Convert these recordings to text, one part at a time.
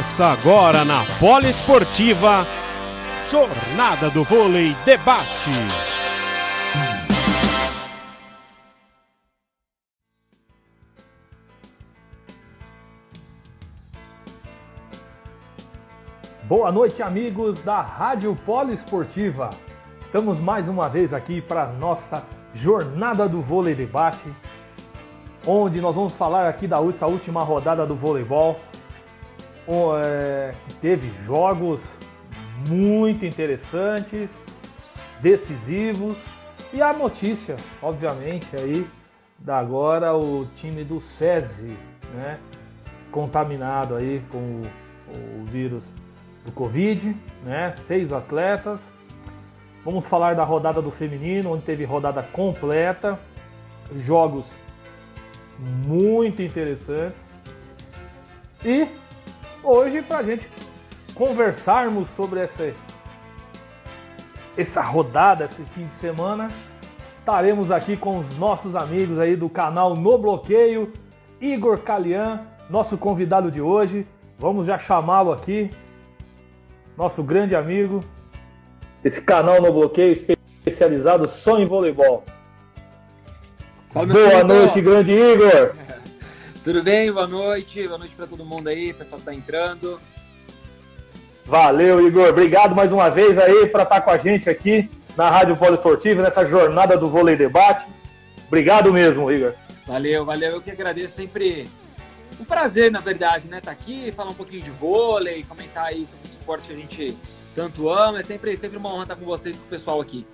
Começa agora na Poliesportiva, Jornada do Vôlei Debate. Boa noite, amigos da Rádio Poliesportiva. Estamos mais uma vez aqui para nossa Jornada do Vôlei Debate, onde nós vamos falar aqui da última rodada do voleibol, é, que teve jogos muito interessantes, decisivos e a notícia, obviamente, aí da agora o time do SESI, né, contaminado aí com o, o vírus do Covid, né, seis atletas. Vamos falar da rodada do feminino, onde teve rodada completa, jogos muito interessantes. E hoje, para a gente conversarmos sobre essa, essa rodada, esse fim de semana, estaremos aqui com os nossos amigos aí do canal No Bloqueio, Igor Calian, nosso convidado de hoje. Vamos já chamá-lo aqui, nosso grande amigo. Esse canal No Bloqueio especializado só em voleibol. Boa noite, grande Igor! Tudo bem? Boa noite. Boa noite para todo mundo aí, pessoal que tá entrando. Valeu, Igor. Obrigado mais uma vez aí para estar tá com a gente aqui na Rádio Poliesportiva, nessa jornada do vôlei debate. Obrigado mesmo, Igor. Valeu, valeu. Eu que agradeço sempre. Um prazer, na verdade, né? Tá aqui, falar um pouquinho de vôlei, comentar aí sobre o esporte que a gente tanto ama. É sempre, sempre uma honra estar com vocês, com o pessoal aqui.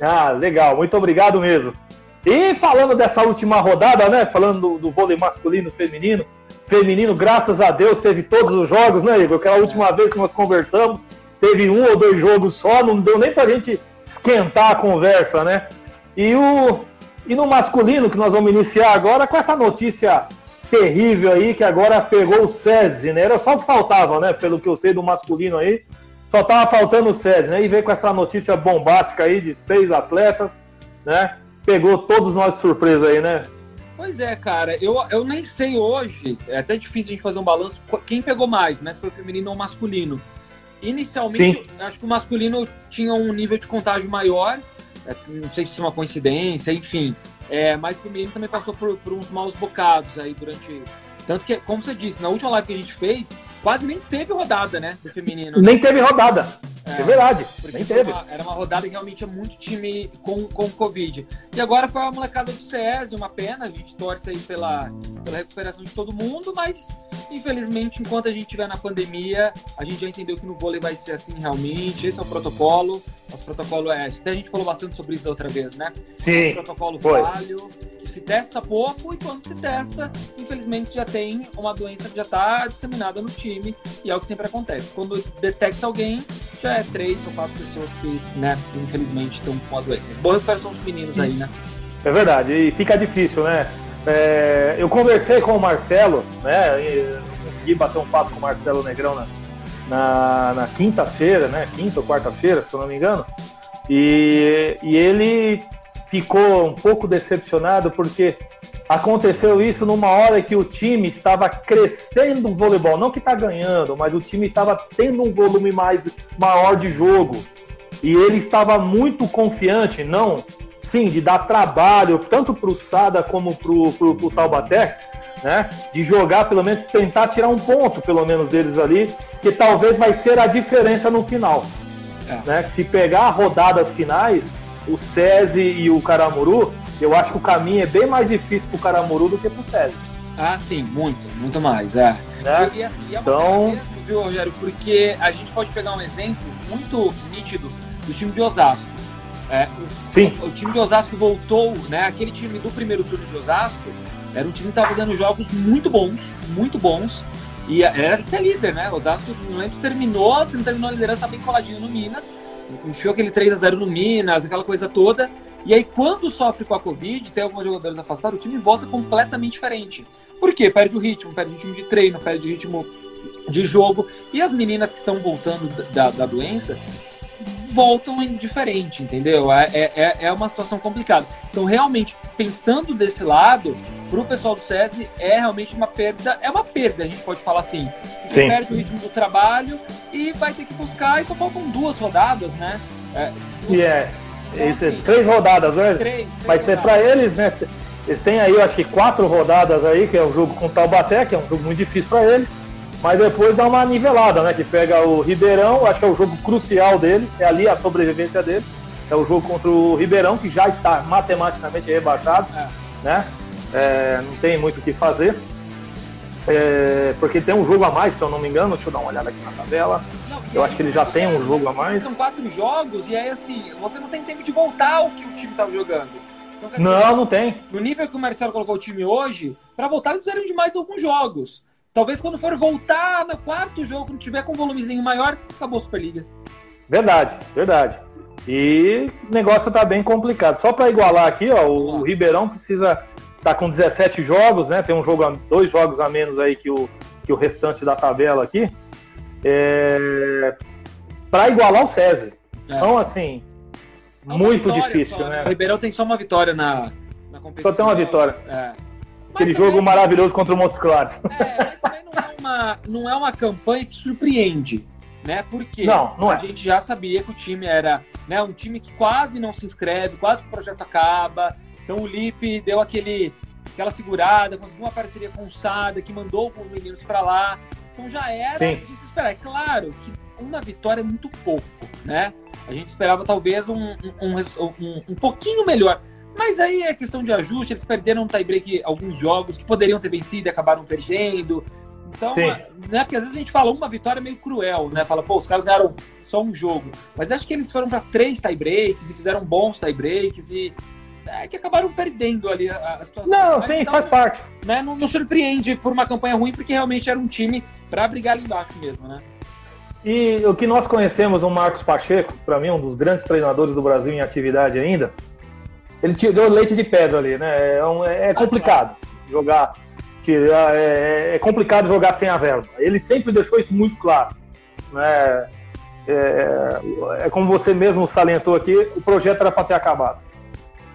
Ah, legal. Muito obrigado mesmo. E falando dessa última rodada, né? Falando do, do vôlei masculino feminino. Feminino, graças a Deus, teve todos os jogos, né, Igor? Aquela última vez que nós conversamos, teve um ou dois jogos só, não deu nem pra gente esquentar a conversa, né? E, o, e no masculino, que nós vamos iniciar agora, com essa notícia terrível aí, que agora pegou o SESI, né? Era só o que faltava, né? Pelo que eu sei do masculino aí, só tava faltando o SESI, né? E veio com essa notícia bombástica aí de seis atletas, né? Pegou todos nós de surpresa aí, né? Pois é, cara, eu, eu nem sei hoje, é até difícil a gente fazer um balanço, quem pegou mais, né? Se foi feminino ou masculino. Inicialmente, acho que o masculino tinha um nível de contágio maior, é, não sei se é uma coincidência, enfim. É, mas o feminino também passou por, por uns maus bocados aí durante. Tanto que, como você disse, na última live que a gente fez, quase nem teve rodada, né? Do feminino. Né? Nem teve rodada. É, é verdade, nem teve. Uma, era uma rodada que realmente tinha muito time com, com Covid. E agora foi a molecada do SESI, uma pena, a gente torce aí pela, pela recuperação de todo mundo, mas infelizmente, enquanto a gente estiver na pandemia, a gente já entendeu que no vôlei vai ser assim realmente. Esse é o protocolo. Nosso protocolo é. Até a gente falou bastante sobre isso outra vez, né? Sim. O protocolo foi. falho se testa pouco e quando se testa, infelizmente já tem uma doença que já está disseminada no time e é o que sempre acontece. Quando detecta alguém, já é três ou quatro pessoas que, né, infelizmente estão com a doença. Boa recuperação dos meninos aí, né? É verdade, e fica difícil, né? É, eu conversei com o Marcelo, né? consegui bater um papo com o Marcelo Negrão na, na, na quinta-feira, né? Quinta ou quarta-feira, se eu não me engano. E, e ele ficou um pouco decepcionado porque aconteceu isso numa hora que o time estava crescendo o voleibol, não que está ganhando, mas o time estava tendo um volume mais maior de jogo e ele estava muito confiante, não, sim, de dar trabalho tanto para o Sada como para o Taubaté, né? De jogar pelo menos tentar tirar um ponto pelo menos deles ali, que talvez vai ser a diferença no final, é. né? Se pegar rodadas finais o SESI e o Caramuru, eu acho que o caminho é bem mais difícil pro Caramuru do que pro SESI. Ah, sim, muito, muito mais, é. Né? E, assim, é então... viu, Rogério? Porque a gente pode pegar um exemplo muito nítido do time de Osasco. É, o, sim. O, o time de Osasco voltou, né? Aquele time do primeiro turno de Osasco era um time que estava dando jogos muito bons, muito bons. E era até líder, né? Osasco, não lembro se terminou, se não terminou a liderança, tá bem coladinho no Minas enfiou aquele 3 a 0 no Minas, aquela coisa toda. E aí, quando sofre com a Covid, tem alguns jogadores afastados, o time volta completamente diferente. Por quê? Perde o ritmo, perde o ritmo de treino, perde o ritmo de jogo. E as meninas que estão voltando da, da doença voltam indiferente, entendeu? É, é, é uma situação complicada. Então, realmente, pensando desse lado, para o pessoal do SESI é realmente uma perda, é uma perda, a gente pode falar assim. Você perde o ritmo do trabalho e vai ter que buscar, e só faltam duas rodadas, né? É, e é, então, assim, três rodadas, né? Três, Vai ser para eles, né? Eles têm aí, eu acho que quatro rodadas aí, que é o jogo com o Taubaté, que é um jogo muito difícil para eles. Mas depois dá uma nivelada, né? Que pega o Ribeirão, acho que é o jogo crucial deles, é ali a sobrevivência deles. É o jogo contra o Ribeirão, que já está matematicamente rebaixado, é. né? É, não tem muito o que fazer. É, porque tem um jogo a mais, se eu não me engano. Deixa eu dar uma olhada aqui na tabela. Não, eu acho que ele já tem um jogo a mais. São quatro jogos, e aí assim, você não tem tempo de voltar ao que o time estava jogando. Então, não, dizer, não tem. No nível que o Marcelo colocou o time hoje, para voltar eles precisariam de mais alguns jogos. Talvez quando for voltar no quarto jogo, quando tiver com um volumezinho maior, acabou a Superliga. Verdade, verdade. E o negócio tá bem complicado. Só para igualar aqui, ó, o, o Ribeirão precisa tá com 17 jogos, né? Tem um jogo, dois jogos a menos aí que o, que o restante da tabela aqui. É, para igualar o SESI. É. Então, assim, é muito difícil, só, né? O Ribeirão tem só uma vitória na, na competição. Só tem uma vitória. É. Aquele jogo maravilhoso contra o Montes Claros. É, mas também não é, uma, não é uma campanha que surpreende, né? Porque não, não a é. gente já sabia que o time era né, um time que quase não se inscreve, quase que o projeto acaba. Então o Lipe deu aquele, aquela segurada, conseguiu uma parceria com o Sada, que mandou os meninos para lá. Então já era Sim. de se esperar. É claro que uma vitória é muito pouco, né? A gente esperava talvez um, um, um, um pouquinho melhor. Mas aí é questão de ajuste, eles perderam um tie-break alguns jogos que poderiam ter vencido e acabaram perdendo. Então, Sim. né, porque às vezes a gente fala uma vitória meio cruel, né? Fala, pô, os caras ganharam só um jogo. Mas acho que eles foram para três tie-breaks e fizeram bons tie-breaks e é, que acabaram perdendo ali a, a situação. Não, Mas, sim, então, faz parte. Né, não, não, surpreende por uma campanha ruim, porque realmente era um time para brigar ali embaixo mesmo, né? E o que nós conhecemos o Marcos Pacheco, para mim, um dos grandes treinadores do Brasil em atividade ainda, ele tirou leite de pedra ali, né? É, um, é complicado jogar. Tirar, é, é, complicado jogar sem a verba. Ele sempre deixou isso muito claro. Né? É, é como você mesmo salientou aqui, o projeto era para ter acabado.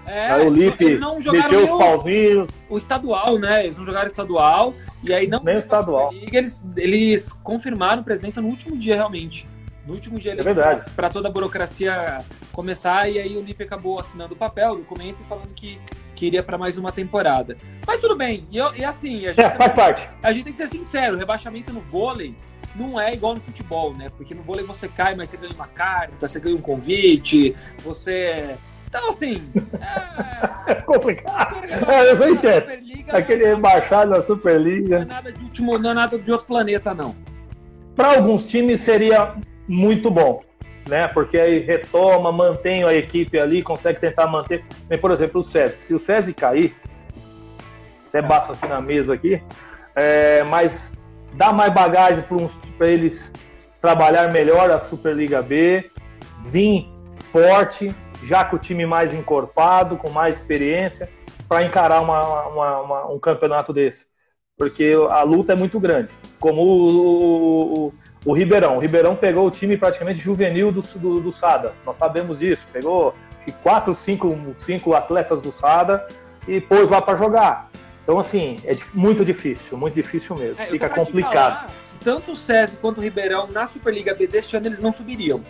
É, aí o Lipe mexeu os pauzinhos. O estadual, né? Eles não jogaram estadual. E aí não. Nem o estadual. Eles, eles confirmaram presença no último dia, realmente. No último dia, é verdade. para toda a burocracia começar, e aí o Lipe acabou assinando o papel, o documento, e falando que, que iria para mais uma temporada. Mas tudo bem, e, e assim, a gente, é, faz parte. A gente tem que ser sincero: o rebaixamento no vôlei não é igual no futebol, né? Porque no vôlei você cai, mas você ganha uma carta, você ganha um convite, você. Então, assim. É, é complicado. É, eu entendo. Aquele rebaixado na Superliga. Não é nada de último, não é nada de outro planeta, não. Para alguns times seria muito bom, né? Porque aí retoma, mantém a equipe ali, consegue tentar manter. Por exemplo, o SESI. Se o SESI cair, até bato aqui na mesa aqui, é, mas dá mais bagagem para eles trabalhar melhor a Superliga B, vir forte, já com o time mais encorpado, com mais experiência, para encarar uma, uma, uma, um campeonato desse. Porque a luta é muito grande. Como o, o, o Ribeirão. O Ribeirão pegou o time praticamente juvenil do, do, do Sada. Nós sabemos disso. Pegou quatro, cinco, cinco atletas do Sada e pôs lá para jogar. Então, assim, é muito difícil, muito difícil mesmo. É, Fica complicado. Falar, tanto o SESI quanto o Ribeirão na Superliga B deste ano eles não subiriam.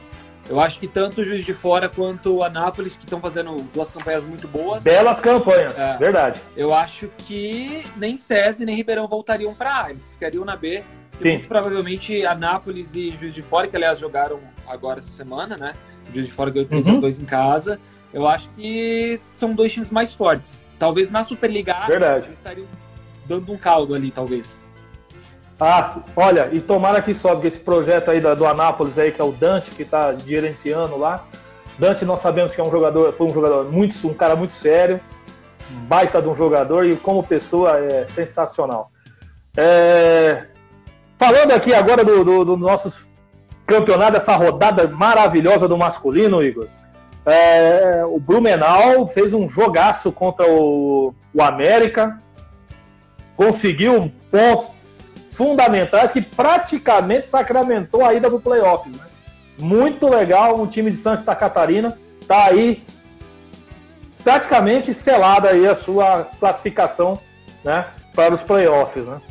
Eu acho que tanto o Juiz de Fora quanto o Anápolis, que estão fazendo duas campanhas muito boas. Belas campanhas, é, verdade. Eu acho que nem SESI nem Ribeirão voltariam para A. Eles ficariam na B. muito provavelmente Anápolis e Juiz de Fora, que aliás jogaram agora essa semana, né? O Juiz de Fora ganhou 3 uhum. 2 em casa. Eu acho que são dois times mais fortes. Talvez na Superliga A eles estariam dando um caldo ali, talvez. Ah, olha, e tomara que sobe esse projeto aí do Anápolis aí, que é o Dante, que está gerenciando lá. Dante nós sabemos que é um jogador, foi um jogador muito, um cara muito sério, baita de um jogador e como pessoa é sensacional. É, Falando aqui agora do, do, do nosso campeonato, essa rodada maravilhosa do masculino, Igor. É, o Blumenau fez um jogaço contra o, o América, conseguiu pontos fundamentais que praticamente sacramentou a ida para o playoffs. Né? muito legal. Um time de Santa Catarina tá aí praticamente selada aí a sua classificação, né, para os playoffs, né?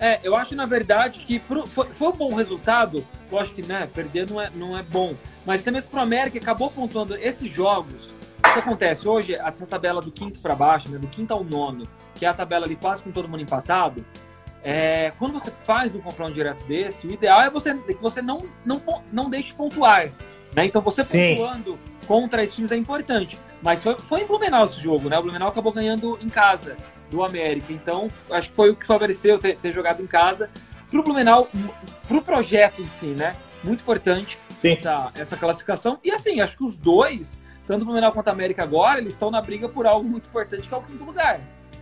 É, eu acho na verdade que pro, foi, foi, um bom resultado. Lógico que né, perder não é, não é bom, mas até mesmo para o América acabou pontuando esses jogos. O que acontece hoje? Essa tabela do quinto para baixo, né, do quinto ao nono, que é a tabela ali quase com todo mundo empatado. É, quando você faz um confronto direto desse, o ideal é você, que você não, não, não deixe pontuar. Né? Então você pontuando Sim. contra esses times é importante. Mas foi, foi em Blumenau esse jogo, né? O Blumenau acabou ganhando em casa do América. Então, acho que foi o que favoreceu ter, ter jogado em casa. Pro Blumenau, pro projeto em si, né? Muito importante essa, essa classificação. E assim, acho que os dois, tanto o Blumenau quanto a América agora, eles estão na briga por algo muito importante, que é o quinto lugar,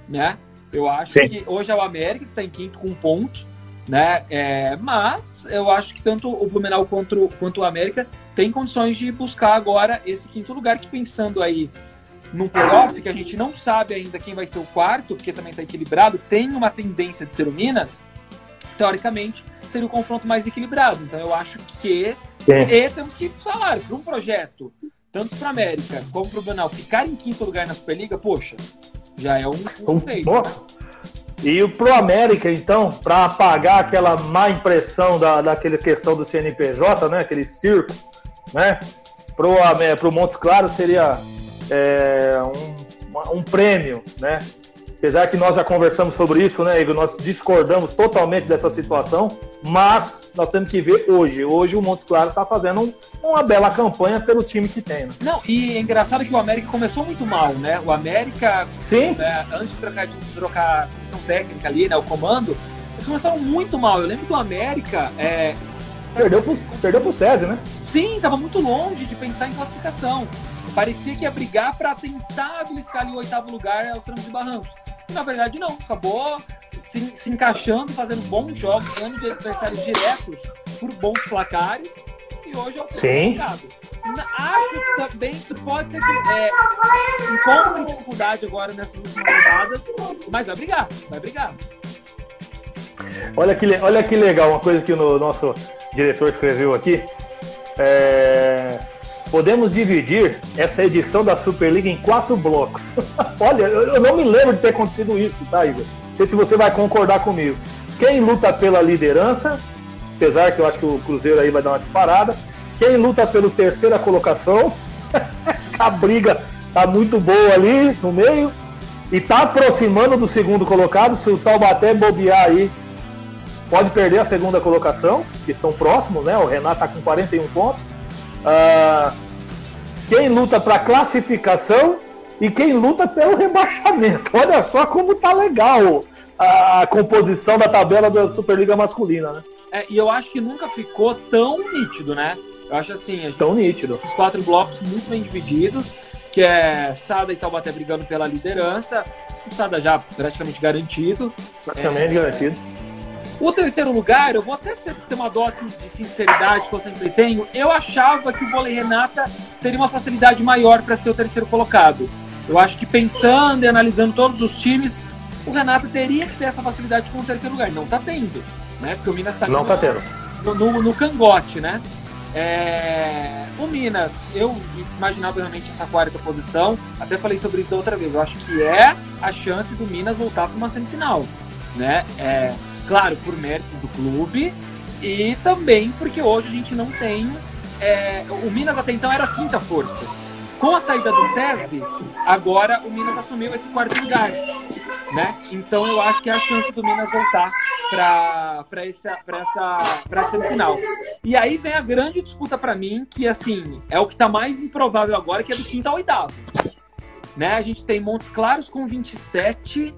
né? Eu acho Sim. que hoje é o América que está em quinto com um ponto, né? É, mas eu acho que tanto o Blumenau quanto, quanto o América tem condições de buscar agora esse quinto lugar, que pensando aí num playoff, que a gente não sabe ainda quem vai ser o quarto, porque também está equilibrado, tem uma tendência de ser o Minas, teoricamente seria o confronto mais equilibrado. Então eu acho que e temos que falar para um projeto, tanto para América como para o Blumenau, ficar em quinto lugar na Superliga, poxa, já é um, um feito. E o Pro América, então, para apagar aquela má impressão da, daquela questão do CNPJ, né? Aquele circo, né? Pro, pro Montes Claros seria é, um, um prêmio, né? Apesar que nós já conversamos sobre isso, né, Igor? Nós discordamos totalmente dessa situação, mas nós temos que ver hoje. Hoje o Montes Claros está fazendo um, uma bela campanha pelo time que tem. Né? Não, e é engraçado que o América começou muito mal, né? O América, Sim. Né, antes de trocar, de trocar a comissão técnica ali, né, o comando, eles começaram muito mal. Eu lembro que o América. É... Perdeu perdeu pro César, né? Sim, estava muito longe de pensar em classificação. Parecia que ia brigar para tentar beliscar ali o oitavo lugar ao de Barrancos. E, na verdade, não. Acabou se, se encaixando, fazendo bons jogos, ganhando de adversários diretos por bons placares. E hoje é o Sim. Acho também que pode ser que é, encontre dificuldade agora nessas últimas rodadas, mas vai brigar, vai brigar. Olha que, olha que legal, uma coisa que o nosso diretor escreveu aqui. É, podemos dividir essa edição da Superliga em quatro blocos. Olha, eu não me lembro de ter acontecido isso, tá, Igor? Não sei se você vai concordar comigo. Quem luta pela liderança, apesar que eu acho que o Cruzeiro aí vai dar uma disparada. Quem luta pela terceira colocação, a briga tá muito boa ali no meio. E tá aproximando do segundo colocado. Se o Taubaté bobear aí, pode perder a segunda colocação, que estão próximos, né? O Renato tá com 41 pontos. Uh, quem luta para classificação e quem luta pelo rebaixamento. Olha só como tá legal a, a composição da tabela da Superliga masculina, né? É, e eu acho que nunca ficou tão nítido, né? Eu acho assim, gente, tão nítido. Esses quatro blocos muito bem divididos, que é Sada e Taubaté brigando pela liderança, o Sada já praticamente garantido. Praticamente é, garantido. O terceiro lugar, eu vou até ter uma dose de sinceridade que eu sempre tenho. Eu achava que o vôlei Renata teria uma facilidade maior para ser o terceiro colocado. Eu acho que pensando e analisando todos os times, o Renata teria que ter essa facilidade com o terceiro lugar. Não está tendo, né? Porque o Minas está Não está tendo. No, no, no, cangote, né? É... O Minas, eu imaginava realmente essa quarta posição. Até falei sobre isso da outra vez. Eu acho que é a chance do Minas voltar para uma semifinal, né? É Claro, por mérito do clube e também porque hoje a gente não tem. É, o Minas até então era a quinta força. Com a saída do SESI, agora o Minas assumiu esse quarto lugar. Né? Então eu acho que é a chance do Minas voltar para essa, pra essa pra semifinal. E aí vem a grande disputa para mim, que assim, é o que está mais improvável agora, que é do quinto ao oitavo. Né? A gente tem Montes Claros com 27,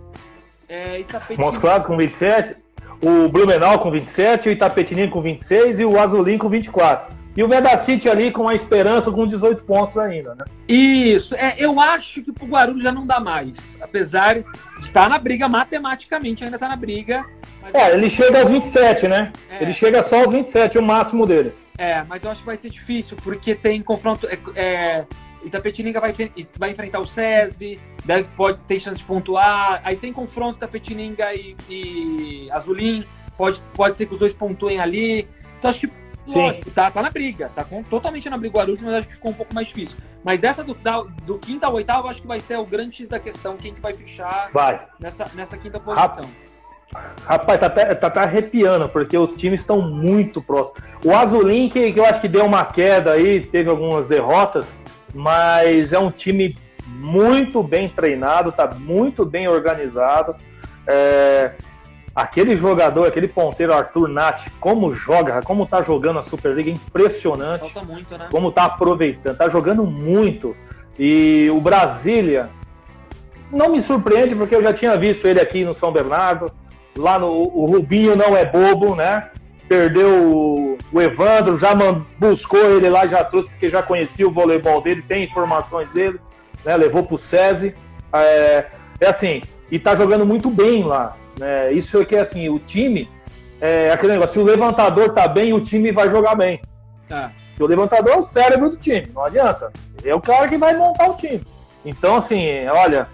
é, Montes Claros com 27, o Blumenau com 27, o Itapetininho com 26 e o Azulim com 24. E o Medacity ali com a esperança com 18 pontos ainda, né? Isso. É, eu acho que pro Guarulhos já não dá mais. Apesar de estar na briga matematicamente, ainda tá na briga. É, ele chega aos 27, né? É. Ele chega só aos 27, o máximo dele. É, mas eu acho que vai ser difícil, porque tem confronto. É, é, Itapetininga vai, vai enfrentar o SESI, deve, pode ter chance de pontuar. Aí tem confronto Tapetininga e, e Azulim, pode, pode ser que os dois pontuem ali. Então acho que Lógico, tá, tá na briga, tá com, totalmente na briga Guarulhos, mas acho que ficou um pouco mais difícil. Mas essa do, da, do quinta ao oitavo, acho que vai ser o grande X da questão, quem que vai fechar Vai. nessa, nessa quinta posição. Rapaz, tá até, tá arrepiando, porque os times estão muito próximos. O Azulim, que, que eu acho que deu uma queda aí, teve algumas derrotas, mas é um time muito bem treinado, tá muito bem organizado. É, aquele jogador, aquele ponteiro Arthur Nath, como joga, como tá jogando a Superliga, é impressionante. Falta muito, né? Como tá aproveitando, tá jogando muito. E o Brasília não me surpreende porque eu já tinha visto ele aqui no São Bernardo. Lá no o Rubinho não é bobo, né? Perdeu o, Evandro, já buscou ele lá, já trouxe, porque já conhecia o voleibol dele, tem informações dele, né? Levou pro SESI. É, é assim, e tá jogando muito bem lá. Né? Isso é que é assim, o time, é aquele negócio, se o levantador tá bem, o time vai jogar bem. Tá. Porque o levantador é o cérebro do time, não adianta. Ele é o cara que vai montar o time. Então, assim, olha,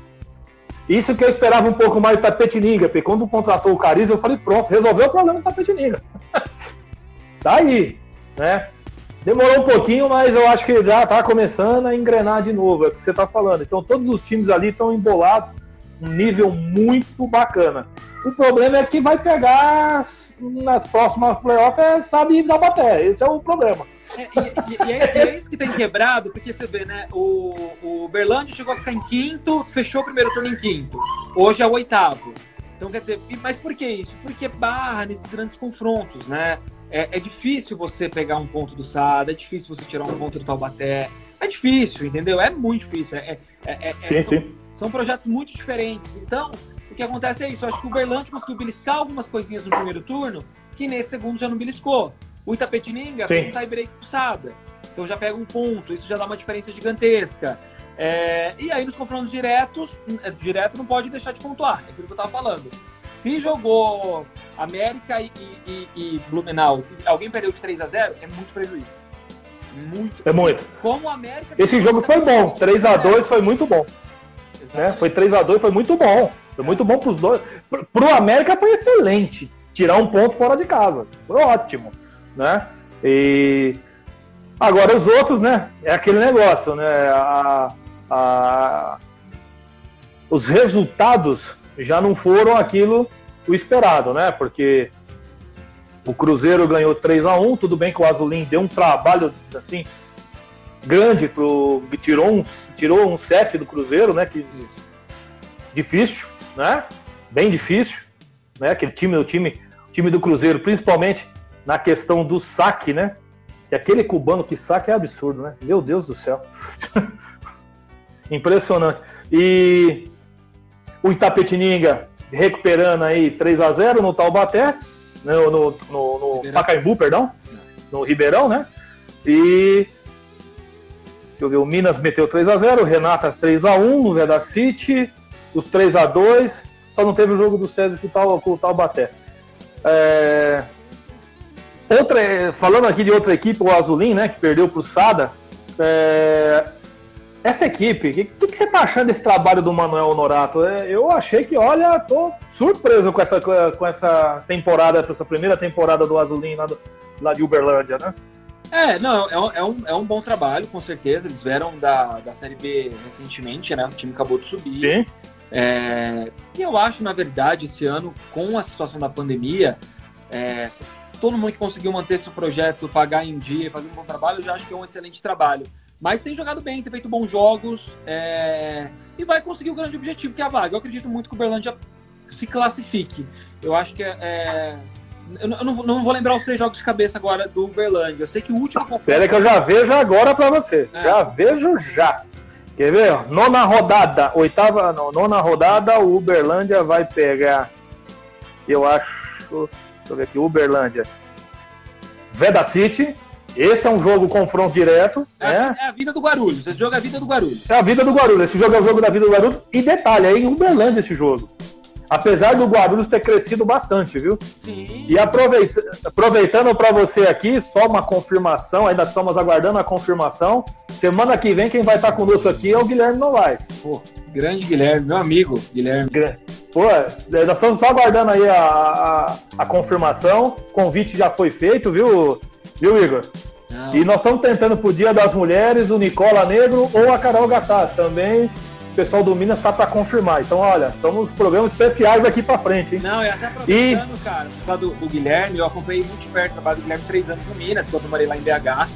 isso que eu esperava um pouco mais do Tapetininga, porque quando contratou o Cariz, eu falei, pronto, resolveu o problema do Tapetininga. tá aí, né? Demorou um pouquinho, mas eu acho que já tá começando a engrenar de novo, é o que você tá falando. Então, todos os times ali estão embolados, um nível muito bacana. O problema é que vai pegar nas próximas playoffs, é, sabe da baté. Esse é o problema. É, e, é, e é isso que tem quebrado, porque você vê, né? O, o Berlândia chegou a ficar em quinto, fechou o primeiro turno em quinto. Hoje é o oitavo. Então, quer dizer, mas por que isso? Porque barra nesses grandes confrontos, né? É, é difícil você pegar um ponto do Sada, é difícil você tirar um ponto do Taubaté. É difícil, entendeu? É muito difícil. É, é- é- Sim, é- sim. são projetos muito diferentes. Então, o que acontece é isso. Eu acho que o Berlante conseguiu beliscar algumas coisinhas no primeiro turno que nesse segundo já não beliscou. O Itapetininga Sim. fez um tie-break Sada. Então já pega um ponto. Isso já dá uma diferença gigantesca. É, e aí nos confrontos diretos, é, direto não pode deixar de pontuar. É aquilo que eu tava falando. Se jogou América e, e- e Blumenau, alguém perdeu de 3 a 0 é muito prejuízo. Muito. É muito. Como o América. Esse jogo foi bom. 3 a 2 foi muito bom. Né? Foi 3 a 2 foi muito bom. Foi muito bom pros dois. Pro- Pro América foi excelente. Tirar um ponto fora de casa. Foi ótimo. Né? E agora os outros, né? É aquele negócio, né? A- a- Os resultados já não foram aquilo o esperado, né? Porque o Cruzeiro ganhou 3 a 1 tudo bem que o Azulim deu um trabalho assim grande pro tirou um tirou um set do Cruzeiro, né? Que difícil, né? Bem difícil, né? Aquele time, o time, o time do Cruzeiro, principalmente na questão do saque, né? E aquele cubano que saque é absurdo, né? Meu Deus do céu. Impressionante. E o Itapetininga recuperando aí 3 a 0 no Taubaté, né? no, no, no, no. Pacaembu, perdão, no Ribeirão, né? E Deixa eu ver, o Minas meteu 3x0, o Renata 3x1 no Veda City, os 3x2, só não teve o jogo do César com o, Tal, com o Taubaté. É... Outra, falando aqui de outra equipe, o Azulim, né, que perdeu pro Sada, é... essa equipe, o que, que, você tá achando desse trabalho do Manuel Honorato? É, eu achei que, olha, tô surpreso com essa, com essa temporada, essa primeira temporada do Azulim lá, do- lá de Uberlândia, né? É, não, é um, é, um, é um bom trabalho, com certeza. Eles vieram da, da Série B recentemente, né? O time acabou de subir. Sim. É, e eu acho, na verdade, esse ano, com a situação da pandemia, é, todo mundo que conseguiu manter esse projeto, pagar em dia, fazer um bom trabalho, eu já acho que é um excelente trabalho. Mas tem jogado bem, tem feito bons jogos é, e vai conseguir o grande objetivo, que é a vaga. Eu acredito muito que o Berlândia se classifique. Eu acho que é. é- eu não, não vou- lembrar os três jogos de cabeça agora do Uberlândia. Eu sei que o último confronto. Pera que eu já vejo agora pra você. É. Já vejo já. Quer ver? Nona rodada, oitava, não, nona rodada, o Uberlândia vai pegar. Eu acho. Deixa eu ver aqui, Uberlândia. Veda City. Esse é um jogo confronto direto, É, né? a- é a vida do Guarulhos. Esse jogo é a vida do Guarulhos. É a vida do Guarulhos. Esse jogo é o jogo da vida do Guarulhos. E detalhe, é em Uberlândia esse jogo. Apesar do Guarulhos ter crescido bastante, viu? Sim. E aproveita- aproveitando para você aqui, só uma confirmação, ainda estamos aguardando a confirmação. Semana que vem, quem vai estar conosco aqui é o Guilherme Novaes. Pô, Grande Guilherme, meu amigo Guilherme. gra- pô, nós estamos só aguardando aí a, a, a confirmação. O convite já foi feito, viu? viu, Igor? Não. E nós estamos tentando pro Dia das Mulheres o Nicola Negro ou a Carol Gataz também. O pessoal do Minas está para confirmar. Então, olha, estamos programas especiais aqui para frente, hein? Não, e até aproveitando, e... cara, você do, do Guilherme, eu acompanhei muito perto o trabalho do Guilherme três anos no Minas, quando eu morei lá em BH.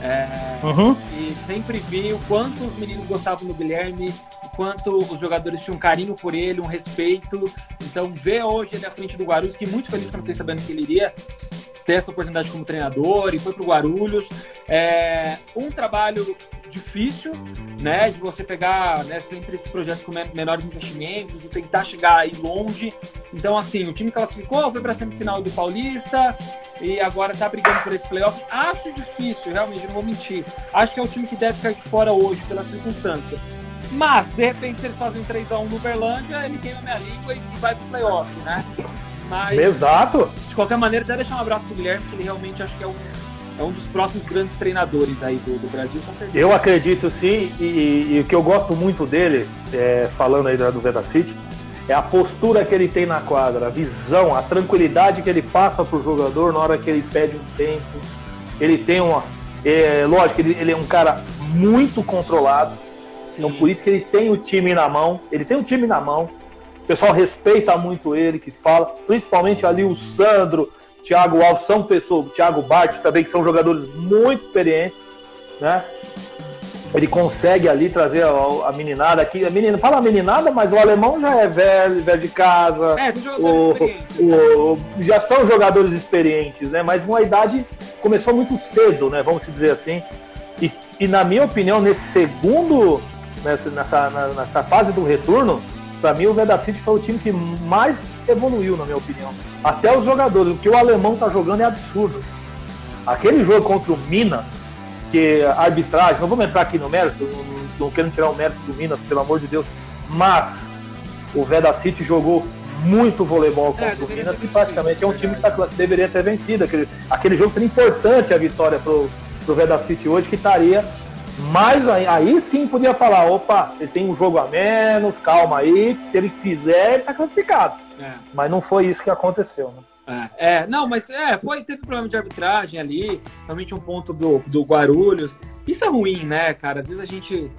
É, uhum. E sempre vi o quanto os meninos gostavam do Guilherme, o quanto os jogadores tinham um carinho por ele, um respeito. Então, ver hoje ele à frente do Guarulhos, que muito feliz quando fiquei sabendo que ele iria ter essa oportunidade como treinador e foi para o Guarulhos. É um trabalho difícil, né, de você pegar né, sempre esses projetos com menores investimentos e tentar chegar aí longe. Então, assim, o time classificou, foi para a semifinal do Paulista e agora está brigando por esse playoff. Acho difícil, realmente, não vou mentir. Acho que é o time que deve ficar de fora hoje, pela circunstância. Mas, de repente, se eles fazem 3x1 no Uberlândia, ele queima minha língua e vai pro playoff, né? Mas, Exato. De qualquer maneira, até deixar um abraço pro Guilherme, porque ele realmente acho que é um, é um dos próximos grandes treinadores aí do, do Brasil, com certeza. Eu acredito sim, e, e, o que eu gosto muito dele, é, falando aí do Veda City, é a postura que ele tem na quadra, a visão, a tranquilidade que ele passa pro jogador na hora que ele pede um tempo. Ele tem uma. É, lógico, ele, ele é um cara muito controlado. Sim. Então por isso que ele tem o time na mão. Ele tem o time na mão pessoal respeita muito ele, que fala, principalmente ali o Sandro, Thiago Alves, são pessoas, Thiago Bart também, que são jogadores muito experientes, né? Ele consegue ali trazer a, a meninada aqui. A menina, fala a meninada, mas o alemão já é velho, velho de casa. É, o, o, o, já são jogadores experientes, né? Mas uma idade começou muito cedo, né? Vamos dizer assim. E, e na minha opinião, nesse segundo, nessa, nessa, nessa fase do retorno, para mim, o Veda City foi o time que mais evoluiu, na minha opinião. Até os jogadores, o que o alemão tá jogando é absurdo. Aquele jogo contra o Minas, que a arbitragem, não vamos entrar aqui no mérito, não, não quero tirar o mérito do Minas, pelo amor de Deus, mas o Veda City jogou muito voleibol é, contra é, o Minas, que praticamente é um time que tá, deveria ter vencido. Aquele, aquele jogo seria importante a vitória pro, pro Veda City hoje, que estaria mas aí, aí, sim podia falar, opa, ele tem um jogo a menos, calma aí, se ele fizer, ele tá classificado. É. Mas não foi isso que aconteceu, né? É, é, não, mas é, foi, teve problema de arbitragem ali, realmente um ponto do, do Guarulhos. Isso é ruim, né, cara? Às vezes a gente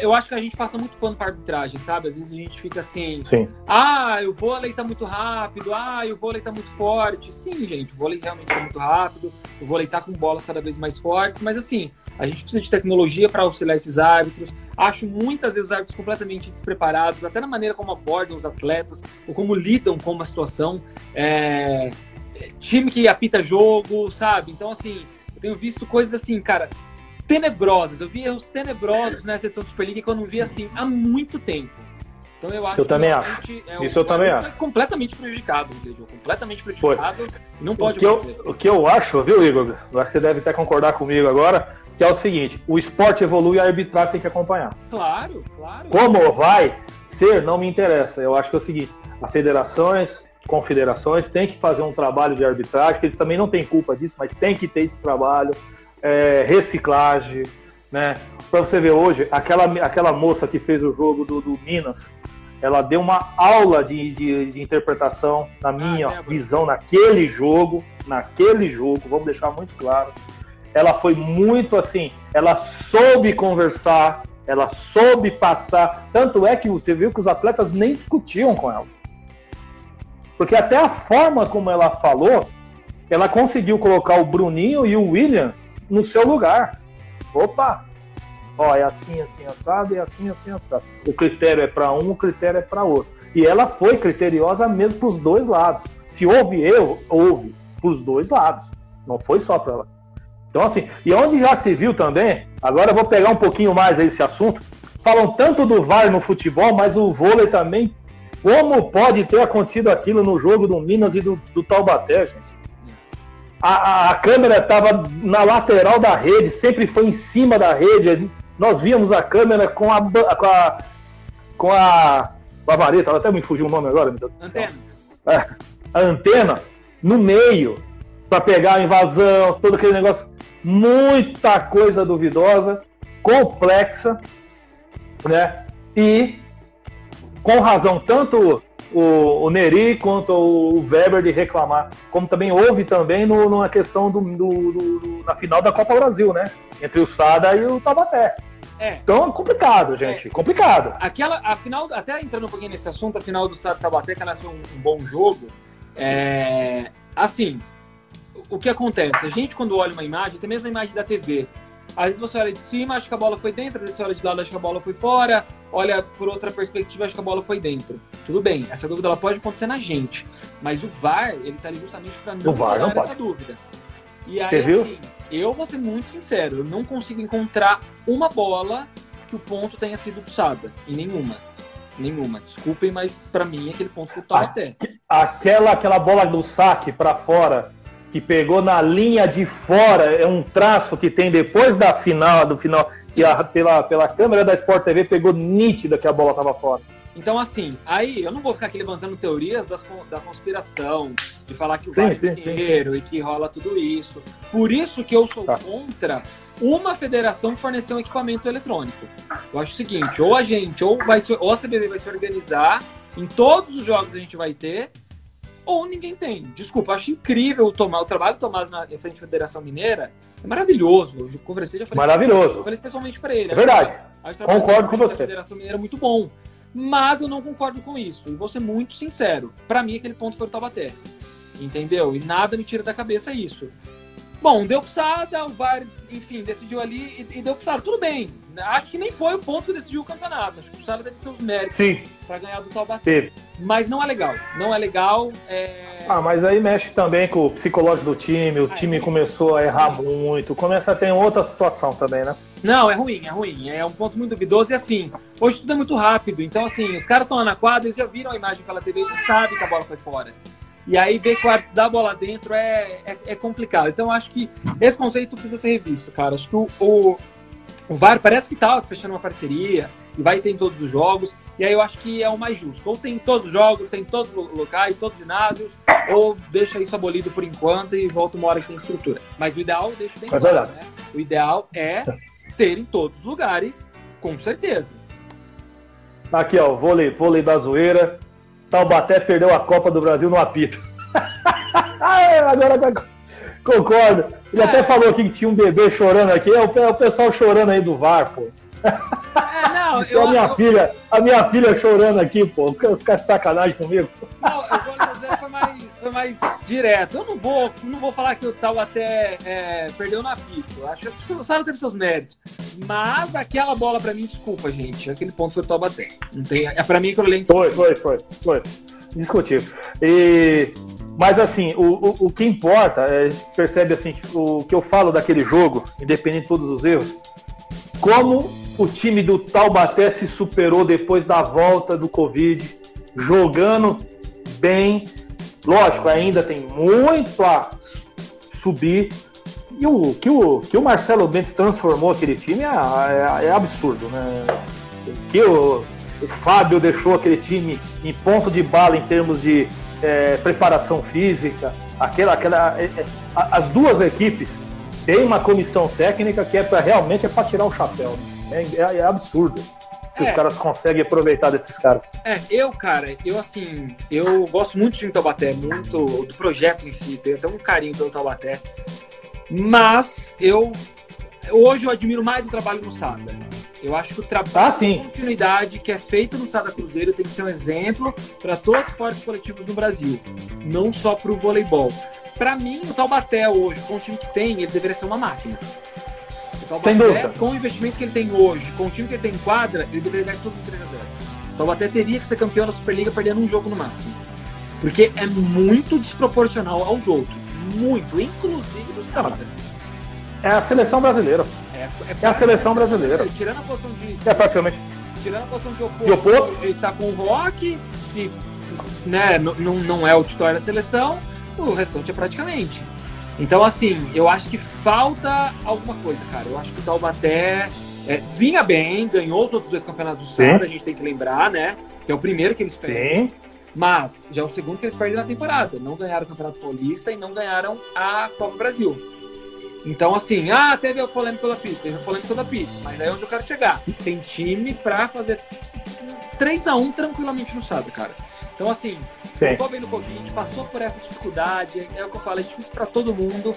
eu acho que a gente passa muito pano para arbitragem, sabe? Às vezes a gente fica assim, Sim. ah, o vôlei tá muito rápido, ah, o vôlei tá muito forte. Sim, gente, o vôlei realmente tá muito rápido, o vôlei tá com bolas cada vez mais fortes, mas assim, a gente precisa de tecnologia para auxiliar esses árbitros. Acho muitas vezes os árbitros completamente despreparados, até na maneira como abordam os atletas, ou como lidam com uma situação. É... Time que apita jogo, sabe? Então, assim, eu tenho visto coisas assim, cara, tenebrosas. Eu vi erros tenebrosos nessa edição do Superliga que eu não vi assim há muito tempo. Então eu acho eu também acho. É, Isso eu também acho. completamente prejudicado, entendeu? Completamente prejudicado. Foi. Não pode o que, eu, o que eu acho, viu, Igor? Eu acho que você deve até concordar comigo agora, que é o seguinte: o esporte evolui e a arbitragem tem que acompanhar. Claro, claro. Como vai ser, não me interessa. Eu acho que é o seguinte: as federações, confederações têm que fazer um trabalho de arbitragem, que eles também não têm culpa disso, mas tem que ter esse trabalho é, reciclagem, né? Para você ver hoje, aquela, aquela moça que fez o jogo do, do Minas, ela deu uma aula de, de, de interpretação, na minha ah, visão, naquele jogo, naquele jogo, vamos deixar muito claro. Ela foi muito assim, ela soube conversar, ela soube passar. Tanto é que você viu que os atletas nem discutiam com ela. Porque até a forma como ela falou, ela conseguiu colocar o Bruninho e o William no seu lugar. Opa! Ó, é assim, assim, assado, é assim, assim, assado. O critério é para um, o critério é para outro. E ela foi criteriosa mesmo para os dois lados. Se houve erro, houve para os dois lados. Não foi só para ela. Então, assim, e onde já se viu também, agora eu vou pegar um pouquinho mais esse assunto. Falam tanto do VAR no futebol, mas o vôlei também. Como pode ter acontecido aquilo no jogo do Minas e do, do Taubaté, gente? a, a câmera estava na lateral da rede, sempre foi em cima da rede. Nós víamos a câmera com a com a com a, a vareta, até me fugiu o nome agora, meu Deus Antena. É, a antena no meio para pegar a invasão, todo aquele negócio, muita coisa duvidosa, complexa, né? E com razão tanto o, o Neri quanto o Weber de reclamar. Como também houve também no, numa questão do, do, do, na final da Copa Brasil, né? Entre o Sada e o Taubaté. É. Então é complicado, gente. É. Complicado. Aquela, a final, até entrando um pouquinho nesse assunto, a final do Sada Taubaté, que ser um, um bom jogo. É, assim, o que acontece? A gente, quando olha uma imagem, até mesmo a imagem da TV, às vezes você olha de cima, acha que a bola foi dentro, às vezes você olha de lado, acha que a bola foi fora, olha por outra perspectiva, acha que a bola foi dentro. Tudo bem, essa dúvida ela pode acontecer na gente, mas o VAR, ele tá ali justamente para não dar essa dúvida. E aí, você viu? assim, eu vou ser muito sincero, eu não consigo encontrar uma bola que o ponto tenha sido puxada, e nenhuma. Nenhuma. Desculpem, mas para mim aquele ponto foi total até. Aquela, aquela bola do saque para fora que pegou na linha de fora, é um traço que tem depois da final, do final, e a, pela, pela câmera da Sport TV pegou nítida que a bola estava fora. Então, assim, aí eu não vou ficar aqui levantando teorias das, da conspiração, de falar que o sim, sim, dinheiro sim, sim. e que rola tudo isso. Por isso que eu sou tá. contra uma federação fornecer um equipamento eletrônico. Eu acho o seguinte, ou a gente, ou, vai ou a CBB vai se organizar, em todos os jogos a gente vai ter, ou ninguém tem. Desculpa, acho incrível o, Tomás, o trabalho do Tomás na frente da Federação Mineira. É maravilhoso. Eu conversei, já falei. Maravilhoso. Falei especialmente para ele. É verdade. Concordo com você. A Federação Mineira é muito bom. Mas eu não concordo com isso. E vou ser muito sincero. Para mim, aquele ponto foi o Taubaté. Entendeu? E nada me tira da cabeça isso. Bom, deu psada, o VAR, enfim, decidiu ali e, e deu psada. Tudo bem. Acho que nem foi o ponto que decidiu o campeonato. Acho que o deve ser os méritos para ganhar do Taubaté. Mas não é legal. Não é legal. É... Ah, mas aí mexe também com o psicológico do time. O time começou a errar muito. Começa a ter outra situação também, né? Não, é ruim, é ruim. É um ponto muito duvidoso. E assim, hoje tudo é muito rápido. Então, assim, os caras estão lá na quadra, eles já viram a imagem pela TV e já sabem que a bola foi fora. E aí ver quarto da bola dentro é, é, é, complicado. Então acho que esse conceito precisa ser revisto, cara. Acho que o, o, o VAR parece que tá fechando uma parceria e vai ter em todos os jogos. E aí eu acho que é o mais justo. Ou tem em todos os jogos, tem em todos os locais, todos os ginásios, ou deixa isso abolido por enquanto e volta uma hora que tem estrutura. Mas o ideal, deixa bem é claro, né? O ideal é ter em todos os lugares, com certeza. Aqui, ó, vôlei, vôlei da zoeira. Taubaté perdeu a Copa do Brasil no apito. Agora concordo. Ele é. até falou aqui que tinha um bebê chorando aqui. É o, é pessoal chorando aí do VAR, pô. É, não, eu, a minha eu, filha, a minha filha chorando aqui, pô. Os caras de sacanagem comigo. Não, o gol foi mais, direto. Eu não vou, não vou falar que o Taubaté é, perdeu na apito. Acho que o Sara teve seus méritos. Mas aquela bola, pra mim, desculpa, gente. Aquele ponto foi o Taubaté. Não tem, é pra mim que eu lembro. Foi, foi, foi, foi. Discutível. E, mas assim, o, o, o que importa, é, percebe assim, o que eu falo daquele jogo, independente de todos os erros, como o time do Taubaté se superou depois da volta do Covid, jogando bem. Lógico, ainda tem muito a subir, e o que o, que o Marcelo Bentes transformou aquele time é, é, é absurdo, né? O que o, o, Fábio deixou aquele time em ponto de bala em termos de é, preparação física, aquela, aquela, é, é as duas equipes têm uma comissão técnica que é para realmente é para tirar o chapéu. Né? É, é, absurdo que os é. caras conseguem aproveitar desses caras. É, eu, cara, eu assim, eu gosto muito de Taubaté, muito do projeto em si, tenho até um carinho pelo Taubaté. Mas eu hoje eu admiro mais o trabalho no Sada. Eu acho que o trabalho ah, de continuidade que é feito no Sada Cruzeiro tem que ser um exemplo para todos os esportes coletivos no Brasil, não só para o voleibol. Para mim, o Taubaté hoje, com o time que tem, ele deveria ser uma máquina. Taubaté, com o investimento que ele tem hoje, com o time que ele tem em quadra, ele deveria ganhar tudo 3 a 0. O Taubaté teria que ser campeão da Superliga perdendo um jogo no máximo. Porque é muito desproporcional aos outros muito, inclusive do Santa. É a seleção brasileira. É, é, é a seleção brasileira. Tirando a posição de. É praticamente. Tirando a posição de oposto, de oposto. ele tá com o Rock, que né, não é o titular da seleção, o restante é praticamente. Então, assim, eu acho que falta alguma coisa, cara. Eu acho que o Taubaté é, vinha bem, ganhou os outros dois campeonatos do Santa, a gente tem que lembrar, né? Que é o primeiro que eles perdem. Sim. Mas já é o segundo que eles perdem na temporada. Não ganharam o Campeonato Paulista e não ganharam a Copa Brasil. Então, assim, ah, teve a polêmica da pista, teve a polêmica da pista, mas aí é onde eu quero chegar. Tem time pra fazer 3x1 tranquilamente no sábado, cara. Então, assim, voltou bem no Covid, passou por essa dificuldade, é o que eu falo, é difícil para todo mundo,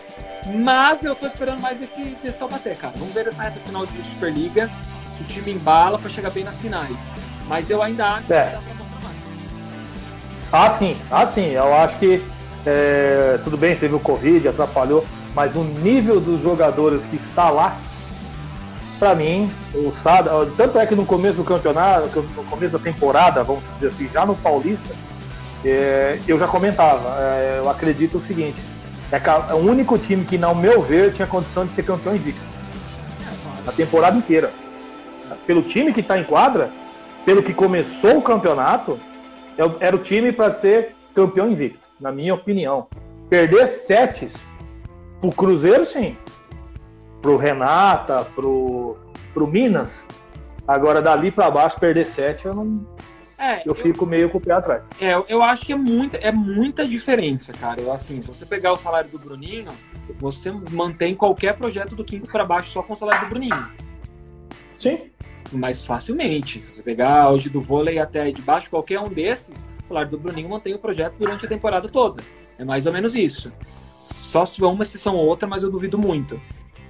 mas eu tô esperando mais esse, esse Taubaté, cara. Vamos ver essa reta final de Superliga, que o time embala para chegar bem nas finais. Mas eu ainda acho é. que dá pra mostrar mais. Ah, sim, ah, sim. Eu acho que é, tudo bem, teve o Covid, atrapalhou, mas o nível dos jogadores que está lá para mim, o Sada, tanto é que no começo do campeonato, no começo da temporada, vamos dizer assim, já no Paulista, é, eu já comentava, é, eu acredito o seguinte, é, é, o único time que, ao meu ver, tinha condição de ser campeão invicto. A temporada inteira. Pelo time que está em quadra, pelo que começou o campeonato, é era o time para ser campeão invicto, na minha opinião. Perder sete pro Cruzeiro, sim pro Renata, pro, pro Minas. Agora, dali para baixo, perder sete, eu não. É, eu, eu fico meio com o pé atrás. É, eu acho que é muita, é muita diferença, cara. Eu, assim, se você pegar o salário do Bruninho, você mantém qualquer projeto do quinto para baixo só com o salário do Bruninho. Sim. Mais facilmente. Se você pegar hoje do vôlei até de baixo, qualquer um desses, o salário do Bruninho mantém o projeto durante a temporada toda. É mais ou menos isso. Só se tiver uma exceção ou outra, mas eu duvido muito.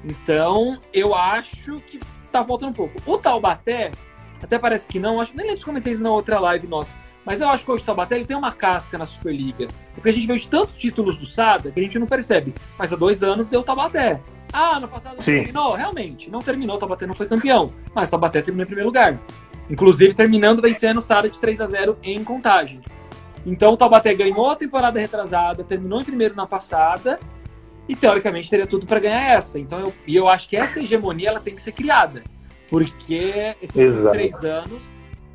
Então, eu acho que tá faltando um pouco. O Taubaté, até parece que não, acho, nem lembro se comentei isso na outra live nossa, mas eu acho que hoje o Taubaté ele tem uma casca na Superliga. Porque a gente vê tantos títulos do Sada que a gente não percebe. Mas há dois anos deu o Taubaté. Ah, no passado não terminou? Realmente, não terminou, o Taubaté não foi campeão. Mas o Taubaté terminou em primeiro lugar. Inclusive terminando vencendo o Sada de 3 a 0 em contagem. Então o Taubaté ganhou a temporada retrasada, terminou em primeiro na passada e teoricamente teria tudo para ganhar essa. Então eu, e eu acho que essa hegemonia ela tem que ser criada, porque esses três anos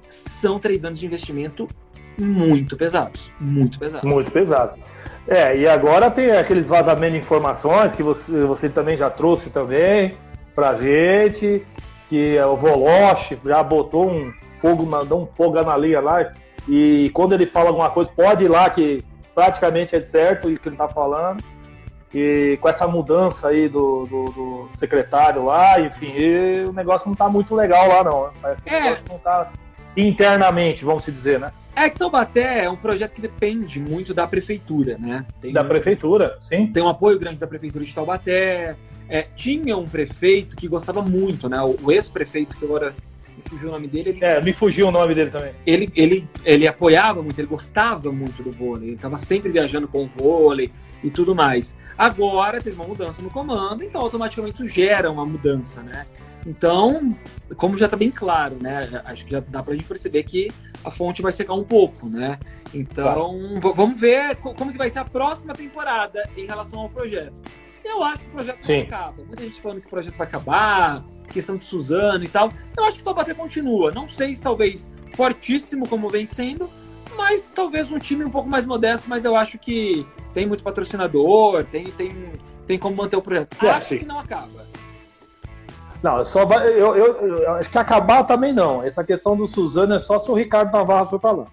são três anos de investimento muito pesados, muito pesados. Muito pesado. É, e agora tem aqueles vazamentos de informações que você, você também já trouxe também pra gente, que o Voloche já botou um fogo, mandou um fogo na linha lá, e quando ele fala alguma coisa, pode ir lá que praticamente é certo isso que ele tá falando. E com essa mudança aí do, do, do secretário lá, enfim, o negócio não tá muito legal lá, não. Né? Parece que é. o negócio não tá internamente, vamos dizer, né? É que Taubaté é um projeto que depende muito da prefeitura, né? Tem da um, prefeitura, sim. Tem um apoio grande da prefeitura de Taubaté. É, tinha um prefeito que gostava muito, né? O, ex-prefeito, que agora fugiu o nome dele. Ele, é, me fugiu o nome dele também. Ele, ele, ele apoiava muito, ele gostava muito do vôlei. Ele estava sempre viajando com o vôlei e tudo mais. Agora teve uma mudança no comando, então automaticamente isso gera uma mudança, né? Então, como já está bem claro, né? Acho que já dá para a gente perceber que a fonte vai secar um pouco, né? Então, claro. vamos ver como que vai ser a próxima temporada em relação ao projeto. Eu acho que o projeto Sim. não acaba. Muita gente falando que o projeto vai acabar, questão de Suzano e tal. Eu acho que o Taubaté continua. Não sei se talvez fortíssimo como vem sendo, mas talvez um time um pouco mais modesto, mas eu acho que tem muito patrocinador, tem, tem, tem como manter o projeto. É, acho sim. que não acaba. Não, só vai, eu, eu, eu, acho que acabar também não. Essa questão do Suzano é só se o Ricardo Navarro for para lá.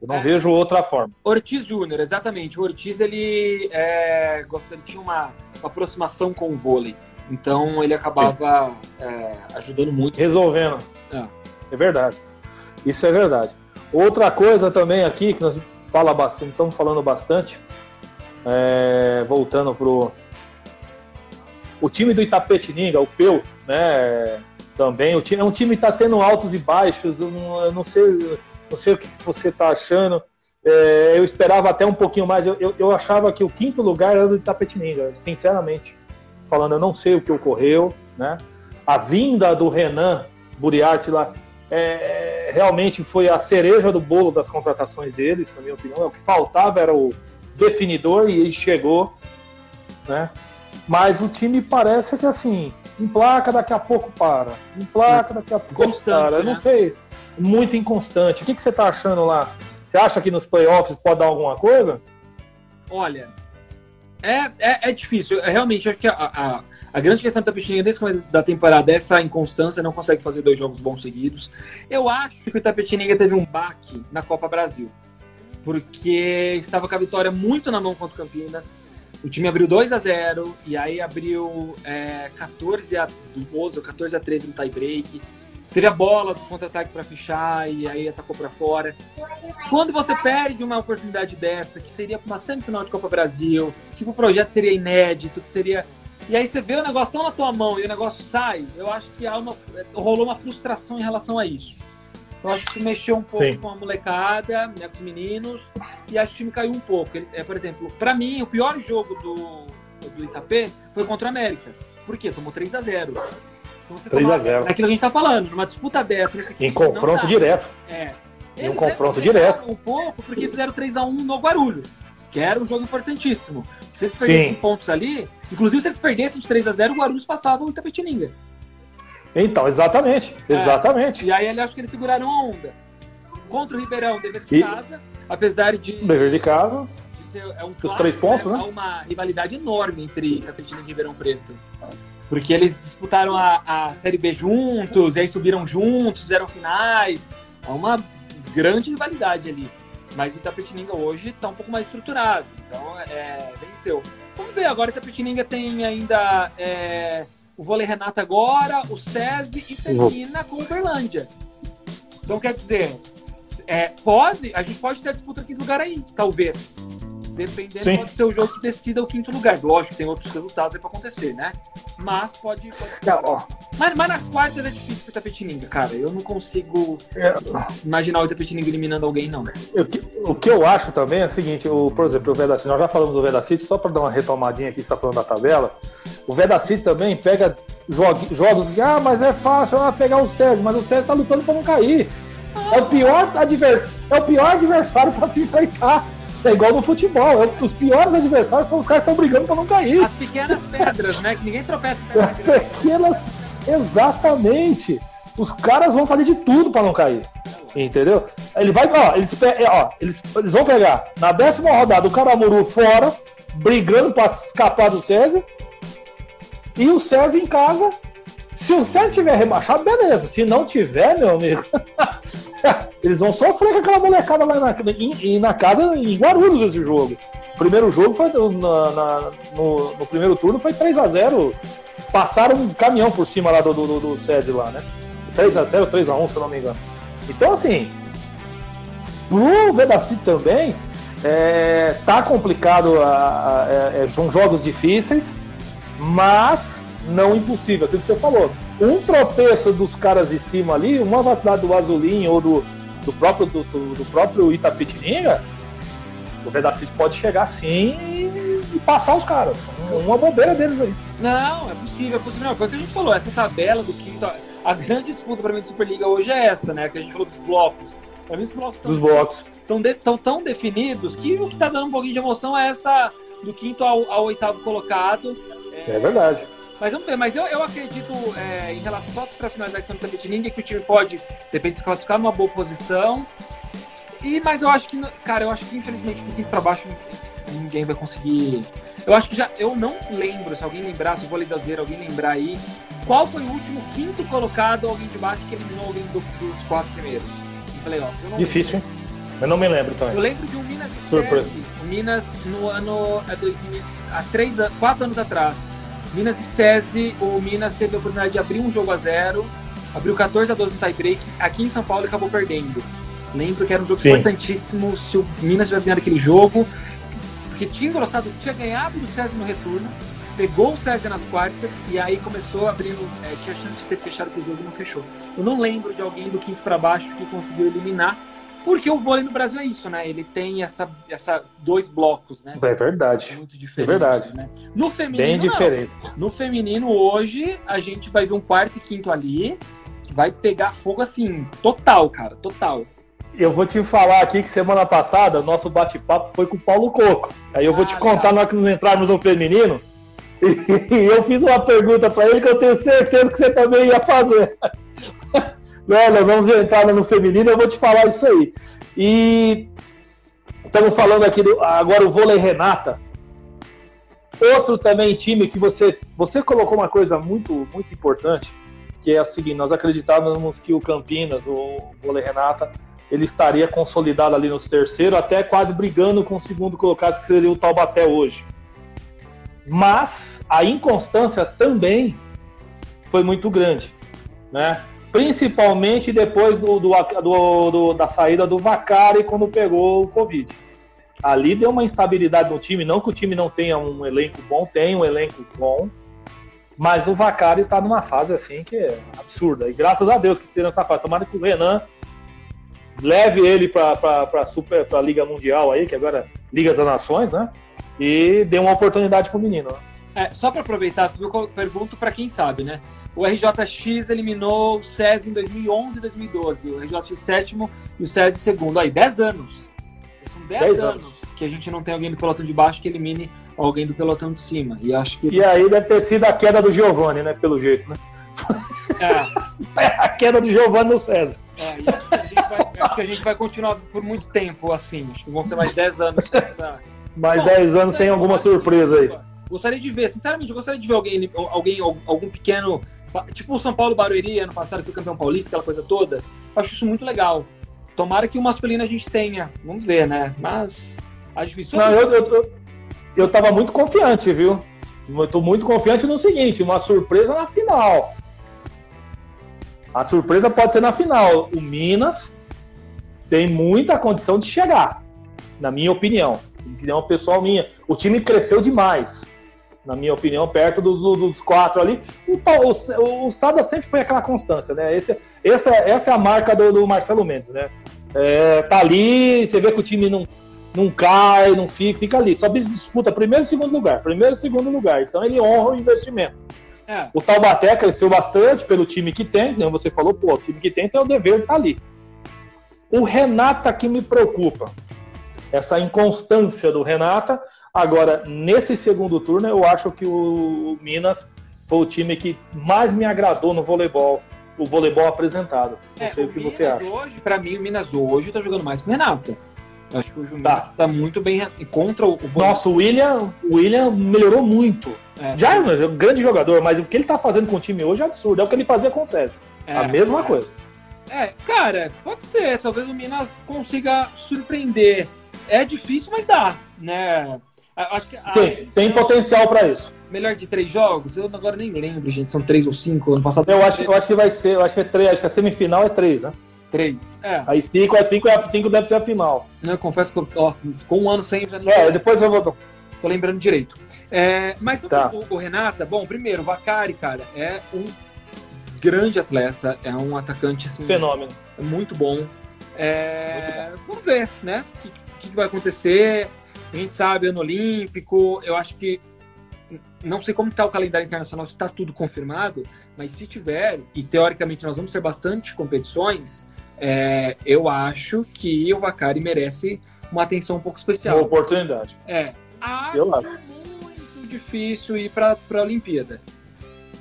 Eu não é. vejo outra forma. Ortiz Júnior, exatamente. O Ortiz ele, é, ele tinha uma, uma, aproximação com o vôlei. Então ele acabava é, ajudando muito. Resolvendo. É. é verdade. Isso é verdade. Outra coisa também aqui que nós fala bastante, estamos falando bastante, é, voltando pro o time do Itapetininga, o Peu, né? Também o time é um time que está tendo altos e baixos. Eu não, eu não, sei, não sei o que você está achando. É, eu esperava até um pouquinho mais. Eu, eu, eu, achava que o quinto lugar era do Itapetininga, sinceramente falando. Eu não sei o que ocorreu, né? A vinda do Renan Buriati lá é, realmente foi a cereja do bolo das contratações deles, na minha opinião. O que faltava era o definidor e ele chegou, né? Mas o time parece que assim, emplaca, daqui a pouco para. Emplaca, daqui a pouco Constante, para. Eu não né? sei, muito inconstante. O que, que você está achando lá? Você acha que nos playoffs pode dar alguma coisa? Olha, é, é, é difícil. Eu realmente acho que a, a, a grande questão da Tapetinga desde o da temporada é essa inconstância, não consegue fazer dois jogos bons seguidos. Eu acho que o Itapetininga teve um baque na Copa Brasil, porque estava com a vitória muito na mão contra o Campinas. O time abriu 2 a 0 e aí abriu é, 14 a 12 ou 14 a 13 no tie break. Teve a bola do contra-ataque para fechar e aí atacou para fora. Quando você perde uma oportunidade dessa, que seria uma semifinal de Copa Brasil, que o projeto seria inédito, que seria e aí você vê o negócio tão na tua mão e o negócio sai, eu acho que há uma, rolou uma frustração em relação a isso. Eu acho que mexeu um pouco Sim. com a molecada, né, com os meninos, e acho que o time caiu um pouco. Eles, é, por exemplo, para mim, o pior jogo do, do Itapê foi contra o América. Por quê? Tomou 3 a 0 então, 3 a 0 É aquilo que a gente tá falando, numa disputa dessa, nesse Em confronto direto. É. Em um confronto direto. Um pouco porque fizeram 3 a 1 no Guarulhos, que era um jogo importantíssimo. Se eles perdessem Sim. pontos ali, inclusive se eles perdessem de 3 a 0 o Guarulhos passava o Itapetininga. Então, exatamente, é. exatamente. E aí, ali, acho que eles seguraram a onda. Contra o Ribeirão, dever de e... casa, apesar de... Dever de casa. De ser, é um Os três pontos, né? Há uma rivalidade enorme entre Itapetininga e Ribeirão Preto. Porque eles disputaram a, a Série B juntos, e aí subiram juntos, fizeram finais. É uma grande rivalidade ali. Mas o Itapetininga hoje está um pouco mais estruturado. Então, é, venceu. Vamos ver, agora o Itapetininga tem ainda é, o Vôlei Renata agora, o SESI e termina com o Uberlândia. Então, quer dizer, é, pode, a gente pode ter a disputa aqui do lugar aí, talvez. Dependendo, Sim. pode ser o jogo que decida o quinto lugar. Lógico que tem outros resultados aí pra acontecer, né? Mas pode. pode não, ó. Mas, mas nas quartas é difícil pro Itapetininga, cara. Eu não consigo é. imaginar o Itapetininga eliminando alguém, não. Eu, o que eu acho também é o seguinte: o, por exemplo, o Vedacity, nós já falamos do Vedacity, só para dar uma retomadinha aqui, você tá falando da tabela. O Vedacity também pega jogos, jogos ah, mas é fácil ah, pegar o Sérgio, mas o Sérgio tá lutando para não cair. É o pior, adver... é o pior adversário para se enfrentar. É igual no futebol, é, os piores adversários são os caras que estão brigando para não cair. As pequenas pedras, né? Que ninguém tropeça. As pequenas, exatamente. Os caras vão fazer de tudo para não cair. Entendeu? Ele vai, ó, eles, ó, eles, eles vão pegar na décima rodada o Caramuru fora, brigando para escapar do César. E o César em casa. Se o César tiver rebaixado, beleza. Se não tiver, meu amigo, Eles vão sofrer com aquela molecada lá na, em, na casa em Guarulhos esse jogo. O primeiro jogo foi na, na, no, no, primeiro turno foi 3 a 0 Passaram um caminhão por cima lá do, do, do SESI lá, né? 3 a 0 3 a 1 se eu não me engano. Então assim, pro Vedaci também é, tá complicado, a, a, a, é, são jogos difíceis, mas não impossível, aquilo que você falou um tropeço dos caras de cima ali, uma vacilada do Azulinho ou do, do próprio do, do, próprio Itapetininga, o Vedacity pode chegar assim e passar os caras. Uma bobeira deles aí. Não, é possível, é possível. Não, foi o que a gente falou, essa tabela do quinto. A grande disputa para mim de Superliga hoje é essa, né? Que a gente falou dos blocos. Para mim, os blocos dos blocos estão de, tão, tão definidos que o que está dando um pouquinho de emoção é essa do quinto ao, ao oitavo colocado. É, é verdade. Mas vamos ver, mas eu, eu acredito, é, em relação só para finalizar esse de ninguém, que o time pode, depende se classificar numa boa posição. E, mas eu acho que, cara, eu acho que infelizmente do quinto para baixo ninguém vai conseguir. Eu acho que já. Eu não lembro, se alguém lembrar, se o Veira, alguém lembrar aí, qual foi o último quinto colocado, alguém de baixo que eliminou alguém do, dos quatro primeiros? Em playoff. Difícil. Eu não me lembro também. Eu lembro de um Minas Surpresa. Minas no ano. É 2000, há três, quatro anos atrás Minas e SESI, o Minas teve a oportunidade de abrir um jogo a zero, abriu 14 a 12 no tie-break, aqui em São Paulo acabou perdendo. Lembro que era um jogo Sim. importantíssimo se o Minas tivesse ganhado aquele jogo, porque tinha gostado, tinha ganhado do SESI no retorno, pegou o SESI nas quartas e aí começou abrindo, é, tinha chance de ter fechado o jogo e não fechou. Eu não lembro de alguém do quinto para baixo que conseguiu eliminar porque o vôlei no Brasil é isso, né? Ele tem essa, essa dois blocos, né? É verdade. Muito diferentes. É verdade. Né? No feminino. Bem diferente. No feminino, hoje, a gente vai ver um quarto e quinto ali, que vai pegar fogo assim, total, cara, total. Eu vou te falar aqui que semana passada, o nosso bate-papo foi com o Paulo Coco. Aí eu vou te ah, contar na hora que nós entrarmos no feminino. E eu fiz uma pergunta para ele que eu tenho certeza que você também ia fazer. Né, nós vamos entrar no feminino, eu vou te falar isso aí. E estamos falando aqui do, agora o vôlei Renata. Outro também time que você você colocou uma coisa muito muito importante, que é o seguinte, nós acreditávamos que o Campinas, o vôlei Renata, ele estaria consolidado ali nos terceiros, até quase brigando com o segundo colocado, que seria o Taubaté hoje. Mas a inconstância também foi muito grande, né? Principalmente depois do, do, do, do, da saída do Vacari quando pegou o Covid. Ali deu uma instabilidade no time, não que o time não tenha um elenco bom, tem um elenco bom, mas o Vacari está numa fase assim que é absurda. E graças a Deus que tiram essa fase. Tomara que o Renan leve ele para a Liga Mundial aí, que agora é Liga das Nações, né? E dê uma oportunidade pro menino. Né? É, só para aproveitar, que eu pergunto para quem sabe, né? O RJX eliminou o SES em 2011 e 2012, o RJX sétimo e o SES segundo. Aí, 10 anos. São 10, anos, anos que a gente não tem alguém do pelotão de baixo que elimine alguém do pelotão de cima. E acho que. E aí deve ter sido a queda do Giovanni, né? Pelo jeito, né? É. a queda do Giovanni no César. É, e acho que, a gente vai, acho que a gente vai continuar por muito tempo assim. Acho que vão ser mais 10 anos essa. Mais 10 anos sem alguma surpresa aí. Gostaria de ver, sinceramente, gostaria de ver alguém, alguém algum pequeno. Tipo o São Paulo Barueri, ano passado, que foi campeão paulista, aquela coisa toda. Eu acho isso muito legal. Tomara que o masculino a gente tenha. Vamos ver, né? Mas. Acho difícil. Não, eu, eu, eu, eu tava muito confiante, viu? Eu tô muito confiante no seguinte: uma surpresa na final. A surpresa pode ser na final. O Minas tem muita condição de chegar, na minha opinião. Opinião pessoal minha. O time cresceu demais, na minha opinião, perto dos, dos quatro ali. O, o, o Sada sempre foi aquela constância, né? Esse, essa, essa é a marca do, do Marcelo Mendes, né? É, tá ali, você vê que o time não, não cai, não fica, fica ali. Só disputa primeiro e segundo lugar. Primeiro e segundo lugar. Então ele honra o investimento. É. O Taubaté cresceu bastante pelo time que tem, como você falou, pô, o time que tem tem o dever de estar tá ali. O Renata que me preocupa. Essa inconstância do Renata. Agora, nesse segundo turno, eu acho que o Minas foi o time que mais me agradou no voleibol, o voleibol apresentado. Não é, sei o que Minas você acha. Hoje, para mim, o Minas hoje está jogando mais que o Renata. Eu acho que o Juninho tá. tá muito bem contra o Nossa, o William, o William melhorou muito. É, Já é um grande jogador, mas o que ele tá fazendo com o time hoje é absurdo. É o que ele fazia com o César. É, a mesma é. coisa. É, cara, pode ser. Talvez o Minas consiga surpreender. É difícil, mas dá, né? Acho que, tem, tem potencial para isso. Melhor de três jogos? Eu agora nem lembro, gente. São três ou cinco. Ano passado. Eu acho, eu acho que vai ser. Eu acho que é três. Acho que a semifinal é três, né? Três. É. Aí cinco é cinco, é cinco deve ser a final. Eu confesso que ó, ficou um ano sem. É, depois eu vou. Tô lembrando direito. É, mas tá. o, o, Renata, bom, primeiro, o Vacari, cara, é um grande atleta, é um atacante assim. Fenômeno. Muito bom. É, muito bom. Vamos ver, né? O que, que, vai acontecer? A gente sabe, ano olímpico, eu acho que. Não sei como está o calendário internacional, se está tudo confirmado, mas se tiver, e teoricamente nós vamos ter bastante competições, é, eu acho que o Vacari merece uma atenção um pouco especial. Uma oportunidade. É. Acho, eu acho. muito difícil ir para a Olimpíada.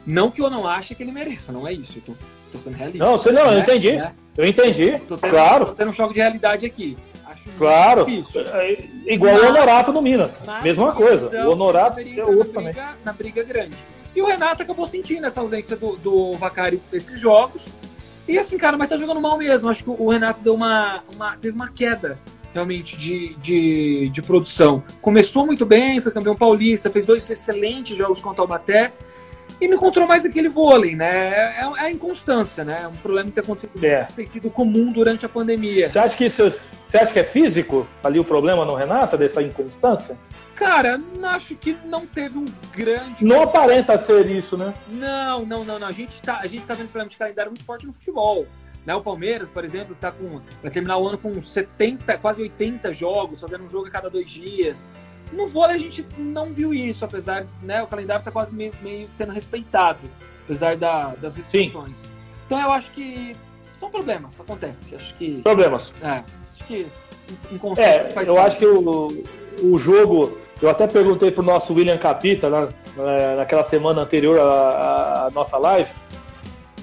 Não que eu não ache que ele mereça, não é isso. Eu tô, tô sendo realista. Não, você não, né? eu entendi. Né? Eu entendi. Tô tendo, claro. Tô tendo um choque de realidade aqui. Acho claro. É, é igual mas, o Honorato no Minas. Mesma coisa. O Honorato é outro também. Na briga grande. E o Renato acabou sentindo essa ausência do, do Vacari esses jogos. E assim, cara, mas tá jogando mal mesmo. Acho que o Renato deu uma, uma teve uma queda realmente de, de, de, produção. Começou muito bem, foi campeão paulista, fez dois excelentes jogos contra o Baté e não encontrou mais aquele vôlei, né? É, é a inconstância, né? É um problema que tem acontecido, é. tem sido comum durante a pandemia. Você acha que isso, você acha que é físico ali o problema no Renato, dessa inconstância? Cara, acho que não teve um grande. Não aparenta ser isso, né? Não, não, não, não. A gente tá, a gente tá vendo esse problema de calendário muito forte no futebol. Né? O Palmeiras, por exemplo, tá com. Vai terminar o ano com 70, quase 80 jogos, fazendo um jogo a cada dois dias. No vôlei a gente não viu isso, apesar, né? O calendário tá quase meio, meio sendo respeitado, apesar da, das restrições. Sim. Então eu acho que são problemas, acontece. Acho que. Problemas. É. Acho que. É, eu parte. acho que o, o jogo eu até perguntei pro nosso William Capita, na, naquela semana anterior à, à nossa live,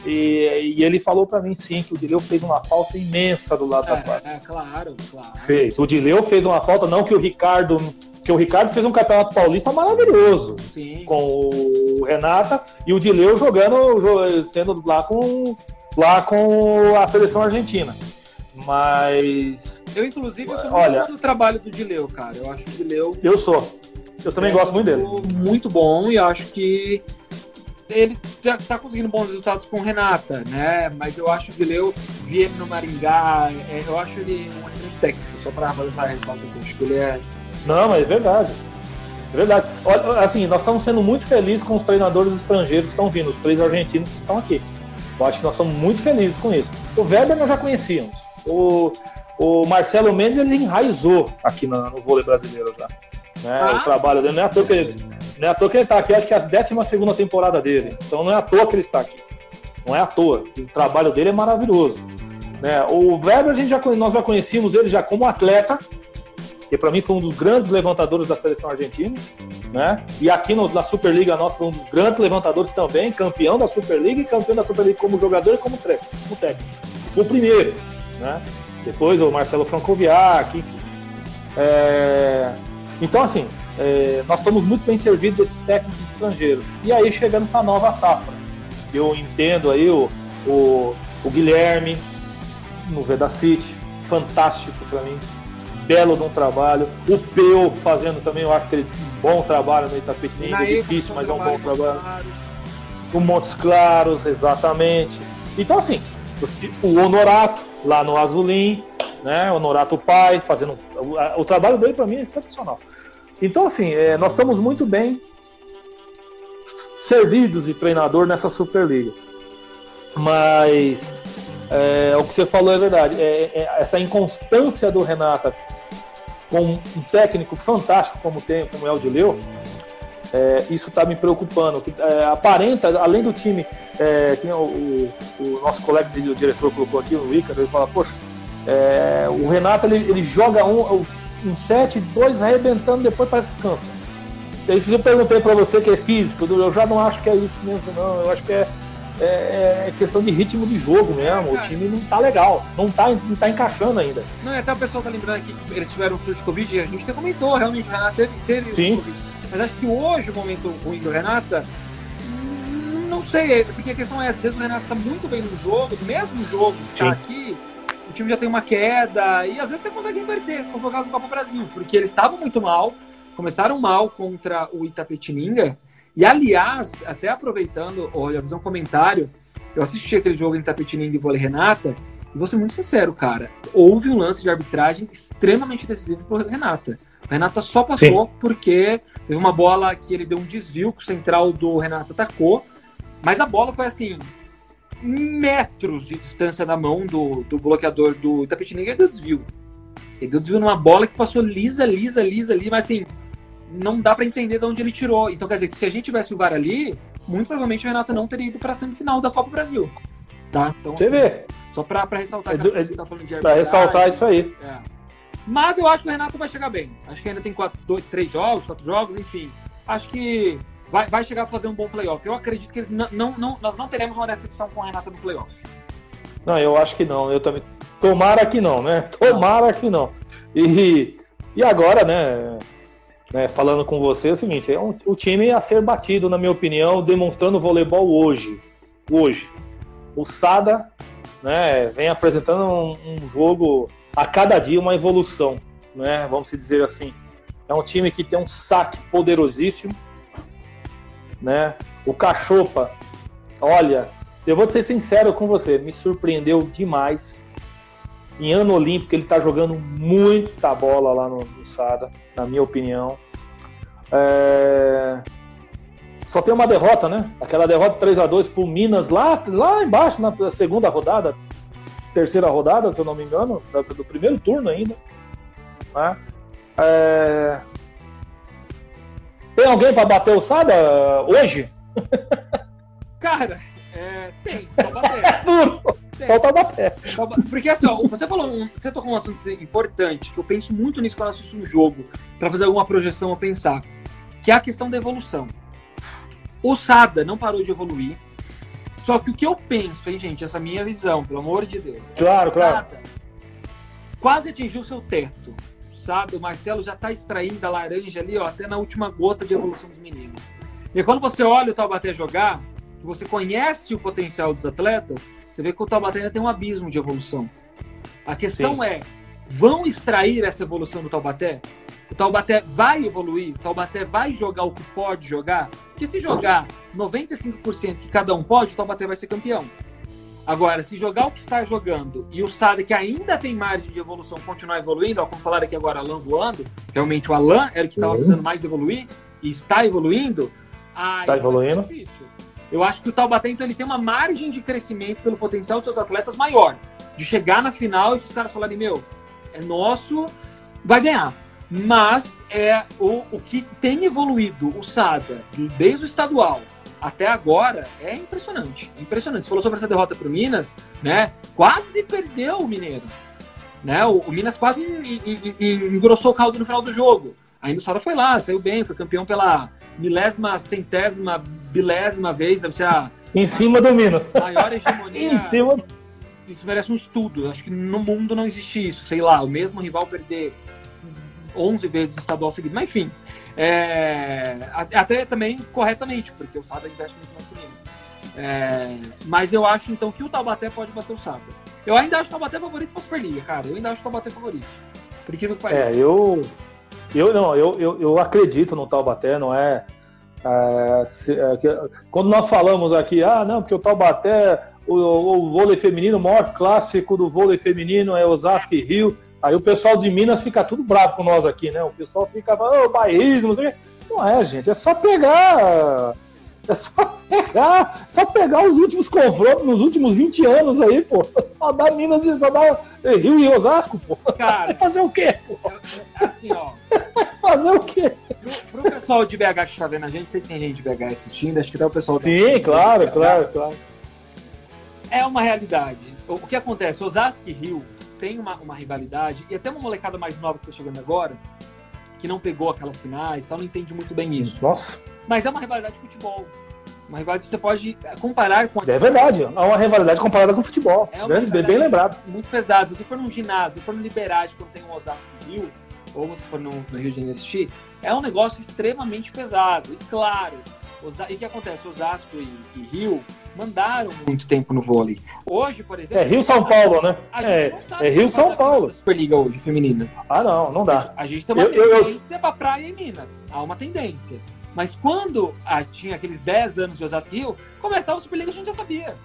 e, e, ele falou para mim sim que o Dileu fez uma falta imensa do lado é, da quadra. É, claro, claro. Fez. O Dileu fez uma falta, não que o Ricardo. Que o Ricardo fez um campeonato paulista maravilhoso sim. com o Renata e o Dileu jogando, sendo lá com, lá com a seleção argentina. Mas. Eu, inclusive, eu sou Olha, muito do trabalho do Dileu, cara. Eu acho que o Dileu. Eu sou. Eu também é gosto muito dele. Muito bom e acho que ele já está conseguindo bons resultados com o Renata, né? Mas eu acho que o Leu, vi ele no Maringá, é, eu acho ele um excelente técnico, só para fazer essa ressalta aqui. Acho que ele é. Não, mas é verdade. É verdade. Olha, assim, nós estamos sendo muito felizes com os treinadores estrangeiros que estão vindo, os três argentinos que estão aqui. Eu acho que nós somos muito felizes com isso. O Weber nós já conhecíamos. O, o Marcelo Mendes ele enraizou aqui no, no vôlei brasileiro já. Né? Ah, o trabalho dele não é à toa que ele, não é à toa que ele está aqui, acho que é a 12 temporada dele. Então não é à toa que ele está aqui. Não é à toa. O trabalho dele é maravilhoso. Né? O Weber, a gente já, nós já conhecíamos ele já como atleta, que para mim foi um dos grandes levantadores da seleção argentina. Né? E aqui no, na Superliga nossa foi um dos grandes levantadores também, campeão da Superliga e campeão da Superliga como jogador e como, como técnico. O primeiro. Né? Depois o Marcelo Francoviac. É... Então, assim, é, nós estamos muito bem servidos desses técnicos estrangeiros. E aí chegando essa nova safra. Eu entendo aí o, o, o Guilherme no Vedacity, fantástico para mim, belo de um trabalho. O Peu fazendo também, eu acho que ele um bom trabalho no Itapetininga, é difícil, mas é um bom trabalho. O Montes Claros, exatamente. Então, assim, o Honorato lá no Azulim, né? O Honorato Pai, fazendo. O, o trabalho dele para mim é excepcional. Então, assim, é, nós estamos muito bem servidos de treinador nessa Superliga. Mas é, o que você falou é verdade. É, é, essa inconstância do Renata com um técnico fantástico como tem, como é o de é, isso está me preocupando. Que, é, aparenta, além do time, é, que o, o, o, nosso colega o diretor colocou aqui, o Ricardo, ele fala, poxa, é, o Renato ele, ele joga um, um set, dois arrebentando, depois parece que cansa. Eu perguntei para você que é físico, eu já não acho que é isso mesmo, não. Eu acho que é, é, é questão de ritmo de jogo mesmo. o time não tá legal, não tá, não tá encaixando ainda. Não, até o pessoal tá lembrando aqui que eles tiveram o de Covid, a gente até comentou, realmente, o Renato teve, teve Sim. Covid. Mas acho que hoje o momento ruim do Renata, hum, não sei, porque a questão é, às vezes o Renato tá muito bem no jogo, mesmo jogo que tá Sim. aqui, o time já tem uma queda e às vezes até consegue inverter, como foi o caso do Copa Brasil, porque eles estavam muito mal, começaram mal contra o Itapetininga. E aliás, até aproveitando, olha, fazer um comentário, eu assisti aquele jogo em Itapetininga e Vôlei Renata, e vou ser muito sincero, cara, houve um lance de arbitragem extremamente decisivo pro Renata. O Renata só passou Sim. porque teve uma bola que ele deu um desvio que o central do Renata atacou, mas a bola foi assim, metros de distância da mão do, do bloqueador do Tapetininga e deu desvio. Ele deu desvio numa bola que passou lisa, lisa, lisa ali, mas assim, não dá para entender de onde ele tirou. Então quer dizer que se a gente tivesse o VAR ali, muito provavelmente o Renato não teria ido para a semifinal da Copa Brasil. Tá? Então, Você assim, vê. Só para ressaltar é, que é, tá falando de Para ressaltar isso aí. É. Mas eu acho que o Renato vai chegar bem. Acho que ainda tem quatro, dois, três jogos, quatro jogos, enfim. Acho que vai, vai chegar a fazer um bom playoff. Eu acredito que eles não, não, não, nós não teremos uma decepção com a Renata no playoff. Não, eu acho que não. Eu também. Tomara que não, né? Tomara que não. E, e agora, né? Né falando com você, é o seguinte: é um, o time a ser batido, na minha opinião, demonstrando voleibol hoje. Hoje. O Sada né, vem apresentando um, um jogo a cada dia, uma evolução. Né? Vamos dizer assim. É um time que tem um saque poderosíssimo né? O Cachopa, olha, eu vou ser sincero com você, me surpreendeu demais. Em ano olímpico ele está jogando muita bola lá no, na minha opinião. É... Só tem uma derrota, né? Aquela derrota 3 a 2 pro Minas lá, lá embaixo, na segunda rodada, terceira rodada, se eu não me engano, do primeiro turno ainda. Né? É... Tem alguém para bater o Sada hoje? Cara, é, tem, só bater. Duro. Falta bater. Porque assim, ó, você falou, um, você tocou um assunto importante, que eu penso muito nisso quando assisto um jogo, para fazer alguma projeção a pensar, que é a questão da evolução. O Sada não parou de evoluir, só que o que eu penso, hein, gente, essa minha visão, pelo amor de Deus. É claro, claro. quase atingiu seu teto sabe? O Marcelo já está extraindo a laranja ali, ó, até na última gota de evolução dos meninos. E quando você olha o Taubaté jogar, que você conhece o potencial dos atletas, você vê que o Taubaté ainda tem um abismo de evolução. A questão Sim. é, vão extrair essa evolução do Taubaté? O Taubaté vai evoluir? O Taubaté vai jogar o que pode jogar? Porque se jogar 95% que cada um pode, o Taubaté vai ser campeão. Agora, se jogar o que está jogando e o Sada, que ainda tem margem de evolução, continuar evoluindo, ó, como falaram aqui agora, Alan voando, realmente o Alan era o que estava Uhum. precisando mais evoluir e está evoluindo. aí Está evoluindo. difícil. Eu acho que o Taubaté, então, ele tem uma margem de crescimento pelo potencial dos seus atletas maior. De chegar na final e os caras falarem, meu, é nosso, vai ganhar. Mas é o, o que tem evoluído o Sada, desde o estadual até agora, é impressionante. É impressionante. Você falou sobre essa derrota para o Minas, né? Quase perdeu o Mineiro. Né? O, o Minas quase en- en- en- engrossou o caldo no final do jogo. Ainda o Sada foi lá, saiu bem, foi campeão pela milésima, centésima, bilésima vez, deve ser a Em cima do Minas. maior hegemonia Em cima. isso merece um estudo. Acho que no mundo não existe isso. Sei lá, o mesmo rival perder 11 vezes o estadual seguido. Mas enfim, é, até também corretamente, porque o Sada investe muito mais que o Minas. É, mas eu acho então que o Taubaté pode bater o Sada. Eu ainda acho o Taubaté favorito pra Superliga, cara. Eu ainda acho o Taubaté favorito. Por incrível que pareça. É, eu. Eu não, eu, eu, eu acredito no Taubaté, não é. é, se- é, que- quando nós falamos aqui, ah, não, porque o Taubaté, o, o vôlei feminino, o maior clássico do vôlei feminino é Osasco e Rio. Aí o pessoal de Minas fica tudo bravo com nós aqui, né? O pessoal fica falando, ô, bairrismo, não o. Não é, gente, é só pegar. É só pegar, só pegar os últimos confrontos nos últimos 20 anos aí, pô. Só dá Minas e só dá Rio e Osasco, pô. Cara, Vai fazer o quê, pô? é- é assim, ó. Fazer o quê? Pro, pro pessoal de BH que tá vendo a gente, sei que tem gente de BH assistindo, acho que até o pessoal da- Sim, claro, claro, claro. é uma realidade. O, o que acontece? Osasco e Rio tem uma, uma rivalidade, e até uma molecada mais nova que tá chegando agora, que não pegou aquelas finais, tal, não entende muito bem isso. Nossa, Mas é uma rivalidade de futebol. Uma rivalidade que você pode comparar com a é verdade. É uma rivalidade comparada com o futebol. É uma bem, lembrado. muito pesada. Se você for num ginásio, se for no Liberade, quando tem um Osasco Rio, ou você for no, no Rio de Janeiro assistir, é um negócio extremamente pesado. E claro, Osa- e o que acontece? Osasco e, e Rio mandaram muito tempo no vôlei. Hoje, por exemplo. É Rio-São Paulo, né? A gente É, é o que Rio-São vai fazer Paulo. Superliga hoje, feminina. Ah, não, não dá. A gente tem uma Eu- eu- eu- tendência pra praia em Minas. Há uma tendência. Mas quando ah, tinha aqueles 10 anos de Osasco e Rio, começava a Superliga a gente já sabia.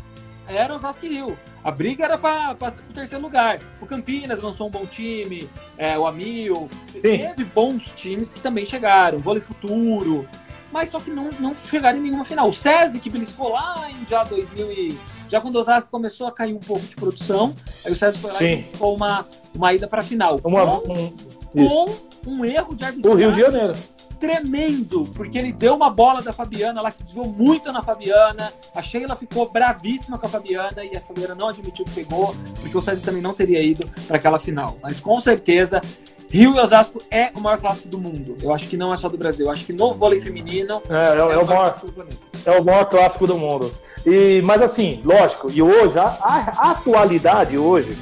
Era Osasco e Rio. A briga era para o terceiro lugar. O Campinas lançou um bom time, é, o Amil. Teve bons times que também chegaram. Vôlei Futuro. Mas só que não, não chegaram em nenhuma final. O SESI, que beliscou lá em já 2000 e... Já quando o Osasco começou a cair um pouco de produção, aí o SESI foi lá Sim. e ficou uma, uma ida para final. Uma, Com- um, com um erro de O arbitragem Rio de Janeiro. Tremendo, porque ele deu uma bola da Fabiana, ela desviou muito na Fabiana, a Sheila ficou bravíssima com a Fabiana e a Fabiana não admitiu que pegou, porque o César também não teria ido para aquela final. Mas com certeza, Rio e Osasco é o maior clássico do mundo. Eu acho que não é só do Brasil, eu acho que no vôlei feminino É, é, é o maior, clássico do planeta. é o maior clássico do mundo. E, mas assim, lógico, e hoje, a, a atualidade hoje,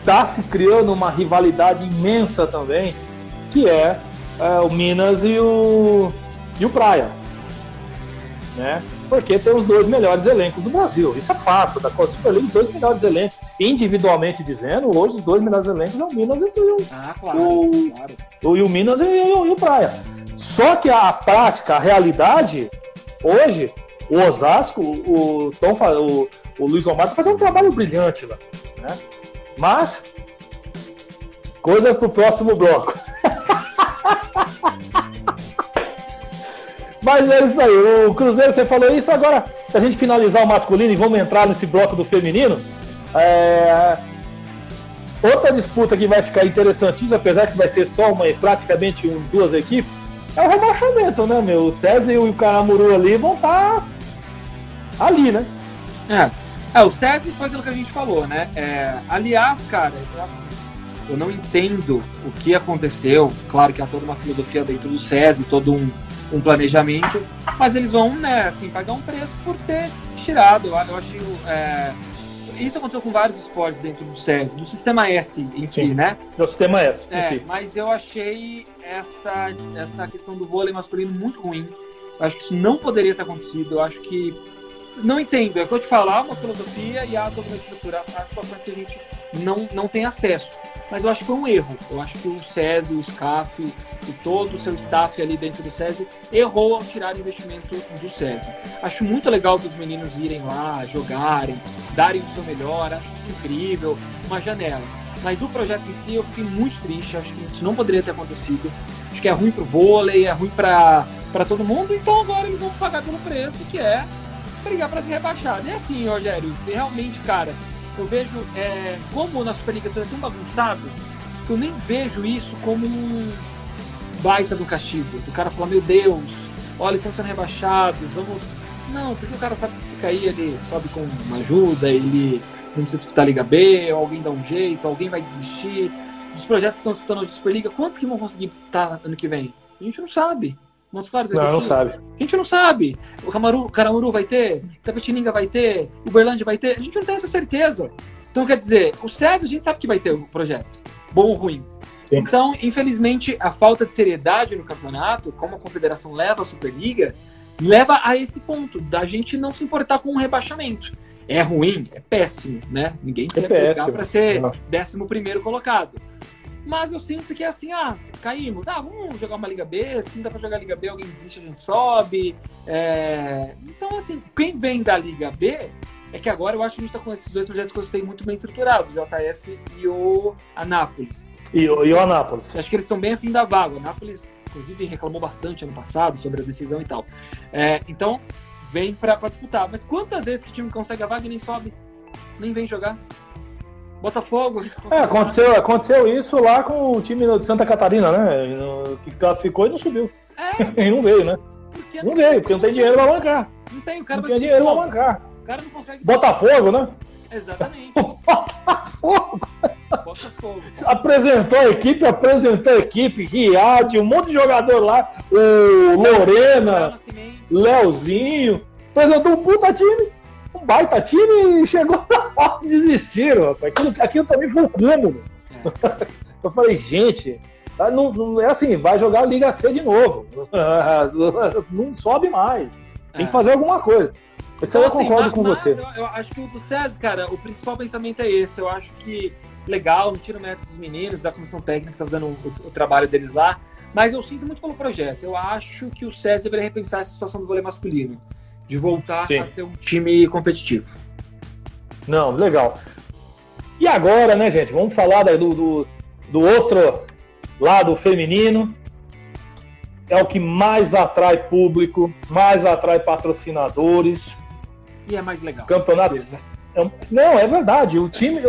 está se criando uma rivalidade imensa também, que é, é, o Minas e o, e o Praia. Né? Porque tem os dois melhores elencos do Brasil. Isso é fato. Da Copa Superliga, os dois melhores elencos. Individualmente dizendo, hoje os dois melhores elencos é o Minas e o, Ah, claro, O- claro. o, e o Minas e, o- e o Praia. Só que a prática, a realidade, hoje, o Osasco, o, Tom, o, o Luiz Omar tá fazendo um trabalho brilhante lá. Né? Mas, coisas pro próximo bloco. Mas é isso aí, o Cruzeiro, você falou isso, agora, pra gente finalizar o masculino e vamos entrar nesse bloco do feminino, é, Outra disputa que vai ficar interessantíssima, apesar que vai ser só uma, praticamente um, duas equipes, é o rebaixamento, né, meu? O César e o Caramuru ali vão estar ali, né? É. é, o SESI foi aquilo que a gente falou, né? É, aliás, cara, eu, não entendo o que aconteceu. Claro que há toda uma filosofia dentro do SESI, todo um, um planejamento, mas eles vão, né, assim, pagar um preço por ter tirado. Eu, achei. É, isso aconteceu com vários esportes dentro do SESI, do sistema S em si, Sim. né? O sistema é esse. em É, si. mas eu achei essa, essa questão do vôlei masculino muito ruim. Eu acho que isso não poderia ter acontecido. Eu acho que. Não entendo. É o que eu te falar, uma filosofia e há toda uma estrutura, as situações que a gente não, não tem acesso. mas eu acho que foi um erro. Eu acho que o SESI, o SCAF e todo o seu staff ali dentro do SESI errou ao tirar investimento do SESI. Acho muito legal que os meninos irem lá, jogarem, darem o seu melhor, acho isso incrível, uma janela. Mas o projeto em si eu fiquei muito triste, acho que isso não poderia ter acontecido. Acho que é ruim pro vôlei, é ruim para todo mundo, então agora eles vão pagar pelo preço, que é brigar para ser rebaixado. E assim, Rogério, realmente, cara, eu vejo é, como na Superliga é tão bagunçado que eu nem vejo isso como um baita do castigo. O cara falar, meu Deus, olha, estamos sendo rebaixados, vamos. Não, porque o cara sabe que se cair ele sobe com uma ajuda, ele não precisa disputar a Liga B, alguém dá um jeito, alguém vai desistir. Dos projetos que estão disputando a Superliga, quantos que vão conseguir estar ano que vem? A gente não sabe. Montes não? Não, sabe. A gente não sabe. O Camaru, Caramuru vai ter? Tapetininga vai ter? Uberlândia vai ter? A gente não tem essa certeza. Então, quer dizer, o César a gente sabe que vai ter o projeto. Bom ou ruim. Sim. Então, infelizmente, a falta de seriedade no campeonato, como a confederação leva a Superliga, leva a esse ponto, da gente não se importar com o um rebaixamento. É ruim, é péssimo, né? Ninguém quer é para ser décimo primeiro colocado. Mas eu sinto que é assim, ah, caímos, ah, vamos jogar uma Liga B, se não dá pra jogar Liga B, alguém desiste, a gente sobe. É... Então, assim, quem vem da Liga B é que agora eu acho que a gente tá com esses dois projetos que eu gostei muito bem estruturados, o JF e o Anápolis. E, o, e o Anápolis. Acho que eles estão bem afim da vaga. O Anápolis, inclusive, reclamou bastante ano passado sobre a decisão e tal. É, então, vem pra, pra disputar. Mas quantas vezes que o time consegue a vaga e nem sobe? Nem vem jogar? Botafogo. É, aconteceu, aconteceu isso lá com o time de Santa Catarina, né? Que classificou e não subiu. É. e não veio, né? Não, não veio, porque não tem dinheiro pra bancar. Não tem, o cara não tem dinheiro pra bancar. O cara não consegue. Botafogo, né? Exatamente. Botafogo. Botafogo. Apresentou a equipe, apresentou a equipe, Riad, um monte de jogador lá, o Lorena, Leozinho, apresentou um puta time um baita time e chegou na hora de desistir, rapaz. Aquilo, aquilo também foi um cúmulo. É. Eu falei, gente, não, não, é assim, vai jogar a Liga C de novo. Não sobe mais. Tem é. que fazer alguma coisa. Isso então, eu assim, concordo com você. Eu, eu, acho que o do César, cara, o principal pensamento é esse. Eu acho que legal, não tira o mérito dos meninos, da comissão técnica que tá fazendo o, o, trabalho deles lá. Mas eu sinto muito pelo projeto. Eu acho que o César deveria repensar essa situação do vôlei masculino de voltar Sim. a ter um time competitivo. Não, legal. E agora, né, gente? Vamos falar do, do, do outro lado feminino. É o que mais atrai público, mais atrai patrocinadores. E é mais legal. Campeonatos. É, não, é verdade. O time,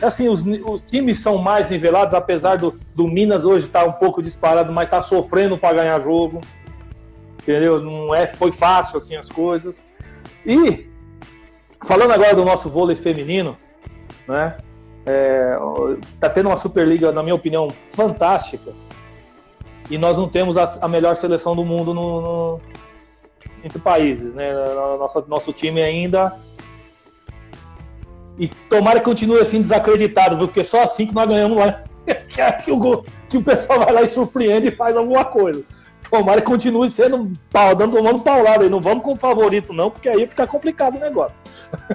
assim, os, os times são mais nivelados, apesar do, do Minas hoje estar tá um pouco disparado, mas está sofrendo para ganhar jogo entendeu? Não é, foi fácil assim as coisas. E falando agora do nosso vôlei feminino, né? É, tá tendo uma Superliga, na minha opinião, fantástica. E nós não temos a, a melhor seleção do mundo no, no, entre países, né? Nosso, nosso time ainda. E tomara que continue assim desacreditado, viu? Porque só assim que nós ganhamos lá. que, o, que o pessoal vai lá e surpreende e faz alguma coisa. Tomara que continue sendo pau, dando tomando paulada aí. Não vamos com o favorito, não, porque aí fica complicado o negócio.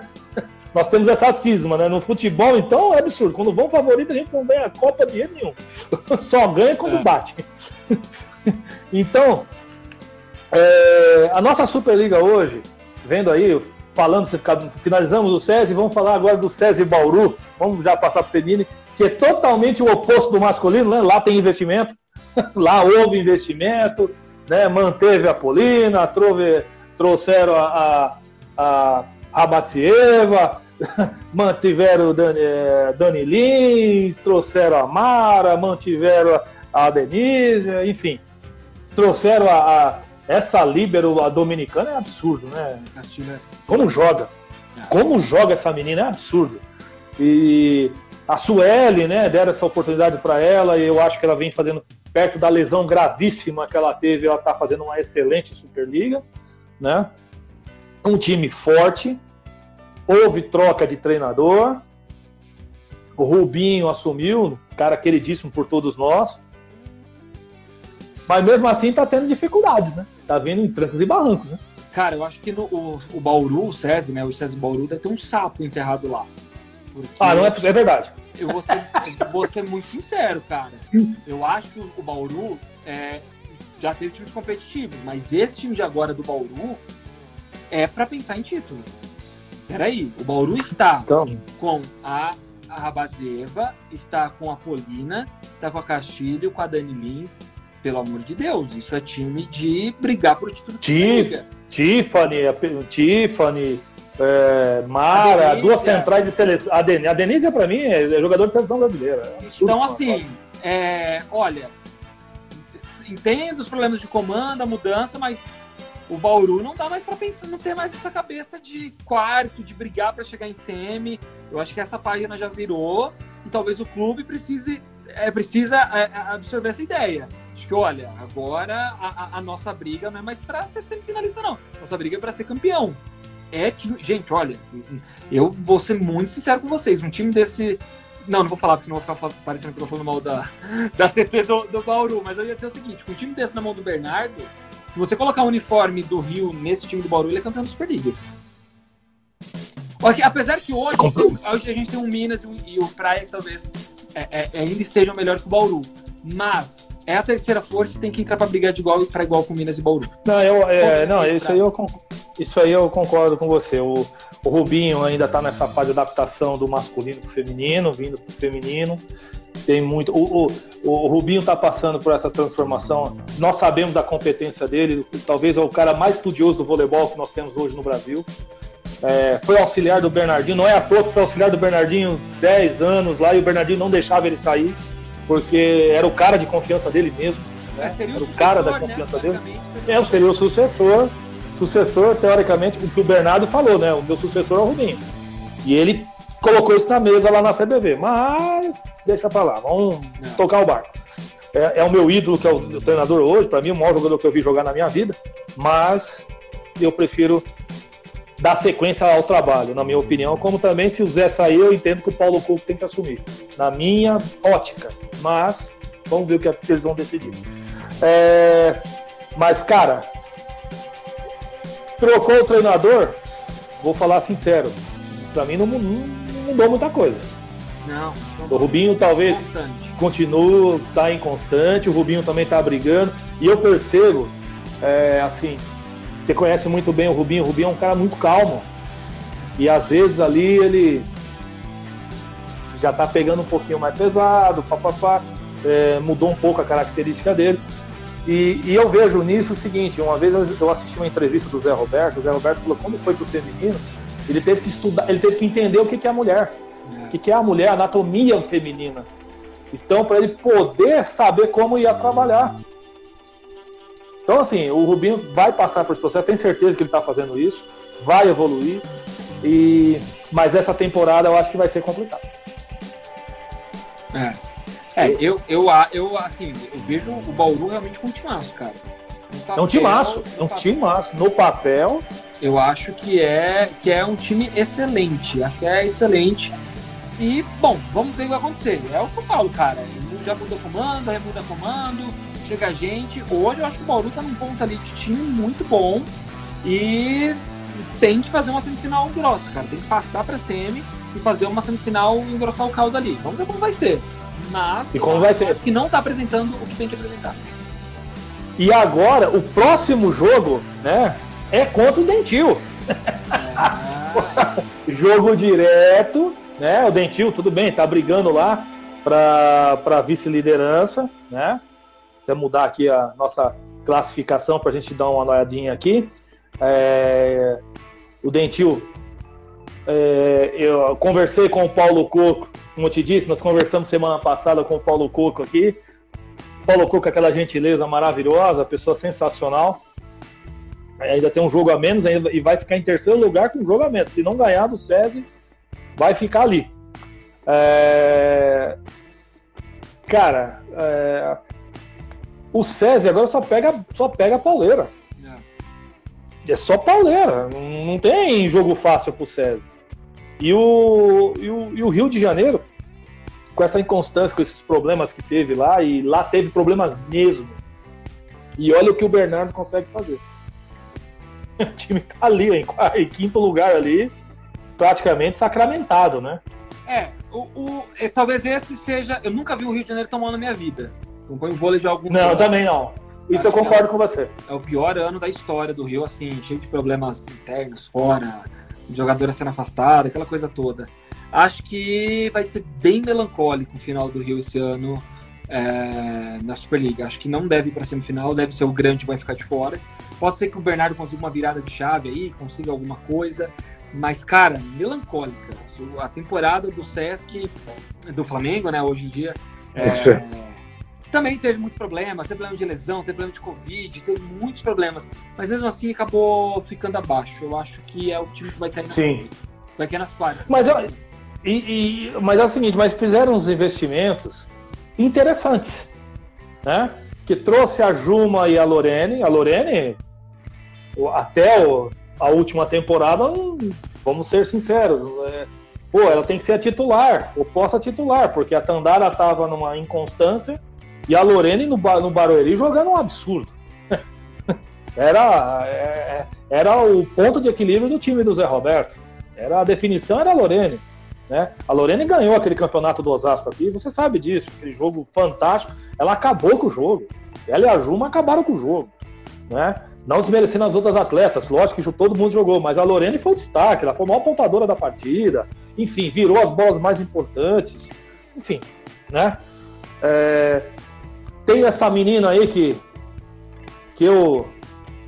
Nós temos essa cisma, né? No futebol, então, é absurdo. Quando vão favorito, a gente não ganha a Copa de jeito nenhum. Só ganha quando é. bate. então, é, a nossa Superliga hoje, vendo aí, falando, finalizamos o SESI, vamos falar agora do SESI Bauru. Vamos já passar para o Feminine, que é totalmente o oposto do masculino, né? Lá tem investimento. Lá houve investimento, né? manteve a Polina, trove, trouxeram a, a, a Batsieva, mantiveram o Dani, eh, Dani Lins, trouxeram a Mara, mantiveram a Denise, enfim. Trouxeram a, a essa líbero, a dominicana, é absurdo, né? Como joga? É. Como joga essa menina é absurdo. E a Sueli, né, deram essa oportunidade para ela e eu acho que ela vem fazendo perto da lesão gravíssima que ela teve, ela está fazendo uma excelente Superliga, né? Um time forte, houve troca de treinador, o Rubinho assumiu, cara queridíssimo por todos nós, mas mesmo assim está tendo dificuldades, né? Tá vindo em trancos e barrancos, né? Cara, eu acho que no, o, o Bauru, o SESI, né? O SESI Bauru deve ter um sapo enterrado lá. Porque ah, não é, é verdade. Eu vou ser, vou ser muito sincero, cara. Eu acho que o Bauru é, já teve times competitivos, mas esse time de agora do Bauru é para pensar em título. Peraí, o Bauru está então... com a, a Rabazeva, está com a Polina, está com a Castilho, com a Dani Lins. Pelo amor de Deus, isso é time de brigar por título. Tif, Tiffany, Tiffany, é, Mara, duas centrais de seleção. A, Den a Denise, para mim, é jogador de seleção brasileira. É então, assim, é, olha, entendo os problemas de comando, a mudança, mas o Bauru não dá mais para pensar, não ter mais essa cabeça de quarto, de brigar para chegar em semi. Eu acho que essa página já virou e talvez o clube precise é, precisa é, absorver essa ideia. Acho que, olha, agora a, a, a nossa briga não é mais para ser semifinalista, não. Nossa briga é para ser campeão. É time. Gente, olha, eu vou ser muito sincero com vocês. Um time desse. Não, não vou falar, senão vou ficar parecendo que eu tô falando mal da, da CP do, do Bauru. Mas eu ia dizer o seguinte: com um time desse na mão do Bernardo, se você colocar o uniforme do Rio nesse time do Bauru, ele é campeão da Superliga. Porque, apesar que hoje, hoje a gente tem um Minas e o Praia que talvez é, é, ainda estejam melhor que o Bauru. Mas é a terceira força e tem que entrar para brigar de igual para igual com Minas e Bauru. Não, eu, é, não isso, aí eu, isso aí eu concordo com você. O, o Rubinho ainda está nessa fase de adaptação do masculino para o feminino, vindo para o feminino tem muito. O, o, o Rubinho está passando por essa transformação. Nós sabemos da competência dele, talvez é o cara mais estudioso do voleibol que nós temos hoje no Brasil. É, foi auxiliar do Bernardinho, não é à toa que foi auxiliar do Bernardinho 10 anos lá e o Bernardinho não deixava ele sair, porque era o cara de confiança dele mesmo. Né? É, era o cara da confiança né? dele. É, seria o sucessor. Sucessor, teoricamente, o que o Bernardo falou, né? O meu sucessor é o Rubinho. E ele colocou isso na mesa lá na CBV. Mas deixa pra lá, vamos Não. tocar o barco. É, é, o meu ídolo, que é o, o treinador hoje, para mim, o maior jogador que eu vi jogar na minha vida, mas eu prefiro dar sequência ao trabalho, na minha opinião. Como também, se o Zé sair, eu entendo que o Paulo Couto tem que assumir, na minha ótica. Mas vamos ver o que eles vão decidir. É, mas, cara, trocou o treinador, vou falar sincero, para mim não, mudou muita coisa. Não. não o Rubinho talvez constante. continue, tá inconstante, o Rubinho também tá brigando. E eu percebo, é, assim, você conhece muito bem o Rubinho, o Rubinho é um cara muito calmo. E às vezes ali ele já tá pegando um pouquinho mais pesado, papapá, é, mudou um pouco a característica dele. E, e, eu vejo nisso o seguinte: uma vez eu assisti uma entrevista do Zé Roberto, o Zé Roberto falou quando foi pro feminino, ele teve que estudar, ele teve que entender o que é a mulher, é. o que é a mulher, a anatomia feminina. Então, para ele poder saber como ia trabalhar. Então, assim, o Rubinho vai passar por esse processo, tenho certeza que ele está fazendo isso, vai evoluir. E mas essa temporada eu acho que vai ser complicado. É. É, eu, eu, eu, assim, eu vejo o Bauru realmente com um timaço, cara. Papel, é um timaço, é um timaço. No papel, eu acho que é, que é um time excelente. Acho que é excelente. E, bom, vamos ver o que vai acontecer. É o que eu falo, cara. Já mudou comando, remuda comando, chega a gente. Hoje eu acho que o Bauru tá num ponto ali de time muito bom. E tem que fazer uma semifinal grossa, cara. Tem que passar pra semi e fazer uma semifinal e engrossar o caldo ali. Vamos ver como vai ser. Mas e como vai ser? que não tá apresentando o que tem que apresentar. E agora, o próximo jogo, né? é contra o Dentil. Jogo direto, né? O Dentil, tudo bem, tá brigando lá para vice-liderança, né? Até mudar aqui a nossa classificação para a gente dar uma olhadinha aqui. É, o Dentil, é, eu conversei com o Paulo Coco, como eu te disse, nós conversamos semana passada com o Paulo Coco aqui. Paulo Coco, aquela gentileza maravilhosa, pessoa sensacional ainda tem um jogo a menos ainda, e vai ficar em terceiro lugar com um jogo a menos. Se não ganhar do SESI, vai ficar ali. É... Cara, é... o SESI agora só pega, só pega pauleira. É. é só pauleira. Não tem jogo fácil pro SESI. E o, e o, e o Rio de Janeiro, com essa inconstância, com esses problemas que teve lá, e lá teve problemas mesmo. E olha o que o Bernardo consegue fazer. o time tá ali, em, em quinto lugar ali, praticamente sacramentado, né? É, o, o, é, talvez esse seja. Eu nunca vi o Rio de Janeiro tão mal na minha vida. Acompanho vôlei de algum Não, também não. Isso Acho eu concordo é, com você. É o pior ano da história do Rio, assim, cheio de problemas internos, fora, jogadora sendo afastada, aquela coisa toda. Acho que vai ser bem melancólico o final do Rio esse ano é, na Superliga. Acho que não deve ir para semifinal, deve ser o grande que vai ficar de fora. Pode ser que o Bernardo consiga uma virada de chave aí, consiga alguma coisa, mas, cara, melancólica. A temporada do Sesc, do Flamengo, né, hoje em dia, é, também teve muitos problemas, teve problema de lesão, teve problema de Covid, teve muitos problemas, mas mesmo assim acabou ficando abaixo. Eu acho que é o time que vai cair nas, Sim. Vai cair nas quartas. Mas, e, e, mas é o seguinte, mas fizeram uns investimentos interessantes, né? Que trouxe a Juma e a Lorene. A Lorene, até o, a última temporada, vamos ser sinceros, é, pô, ela tem que ser a titular, oposta a titular, porque a Tandara estava numa inconstância e a Lorene no, no Barueri jogando um absurdo. era, é, era o ponto de equilíbrio do time do Zé Roberto. Era a definição era a Lorene. Né? A Lorene ganhou aquele campeonato do Osasco aqui, você sabe disso, aquele jogo fantástico. Ela acabou com o jogo. Ela e a Juma acabaram com o jogo. Né? Não desmerecendo as outras atletas, lógico que todo mundo jogou, mas a Lorene foi o destaque, ela foi a maior pontadora da partida, enfim, virou as bolas mais importantes, enfim, né? É, tem essa menina aí que, que eu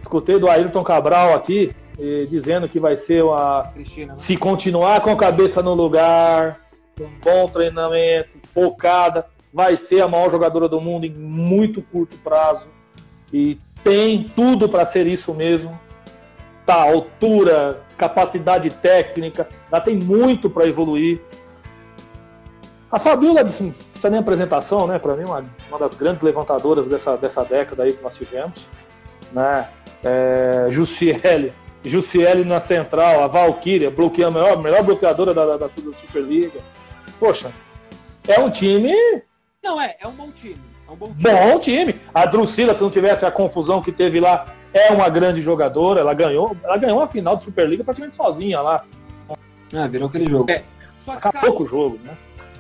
escutei do Ayrton Cabral aqui, eh, dizendo que vai ser uma. Cristina, né? Se continuar com a cabeça no lugar, com um bom treinamento, focada, vai ser a maior jogadora do mundo em muito curto prazo. E tem tudo para ser isso mesmo. Tá, altura, capacidade técnica, ela tem muito para evoluir. A Fabiola, assim, não precisa nem apresentação, né? Para mim, uma, uma das grandes levantadoras dessa, dessa década aí que nós tivemos. Né? É, Jussiele, Jussiele na central, a Valkyria, bloqueando a melhor, melhor bloqueadora da, da, da Superliga. Poxa, é um time. Não, é, é um bom time. É um bom time. Bom time. A Drusila, se não tivesse a confusão que teve lá, é uma grande jogadora. Ela ganhou, ela ganhou a final de Superliga praticamente sozinha lá. Ah, virou aquele jogo. É, Acabou com o jogo, né?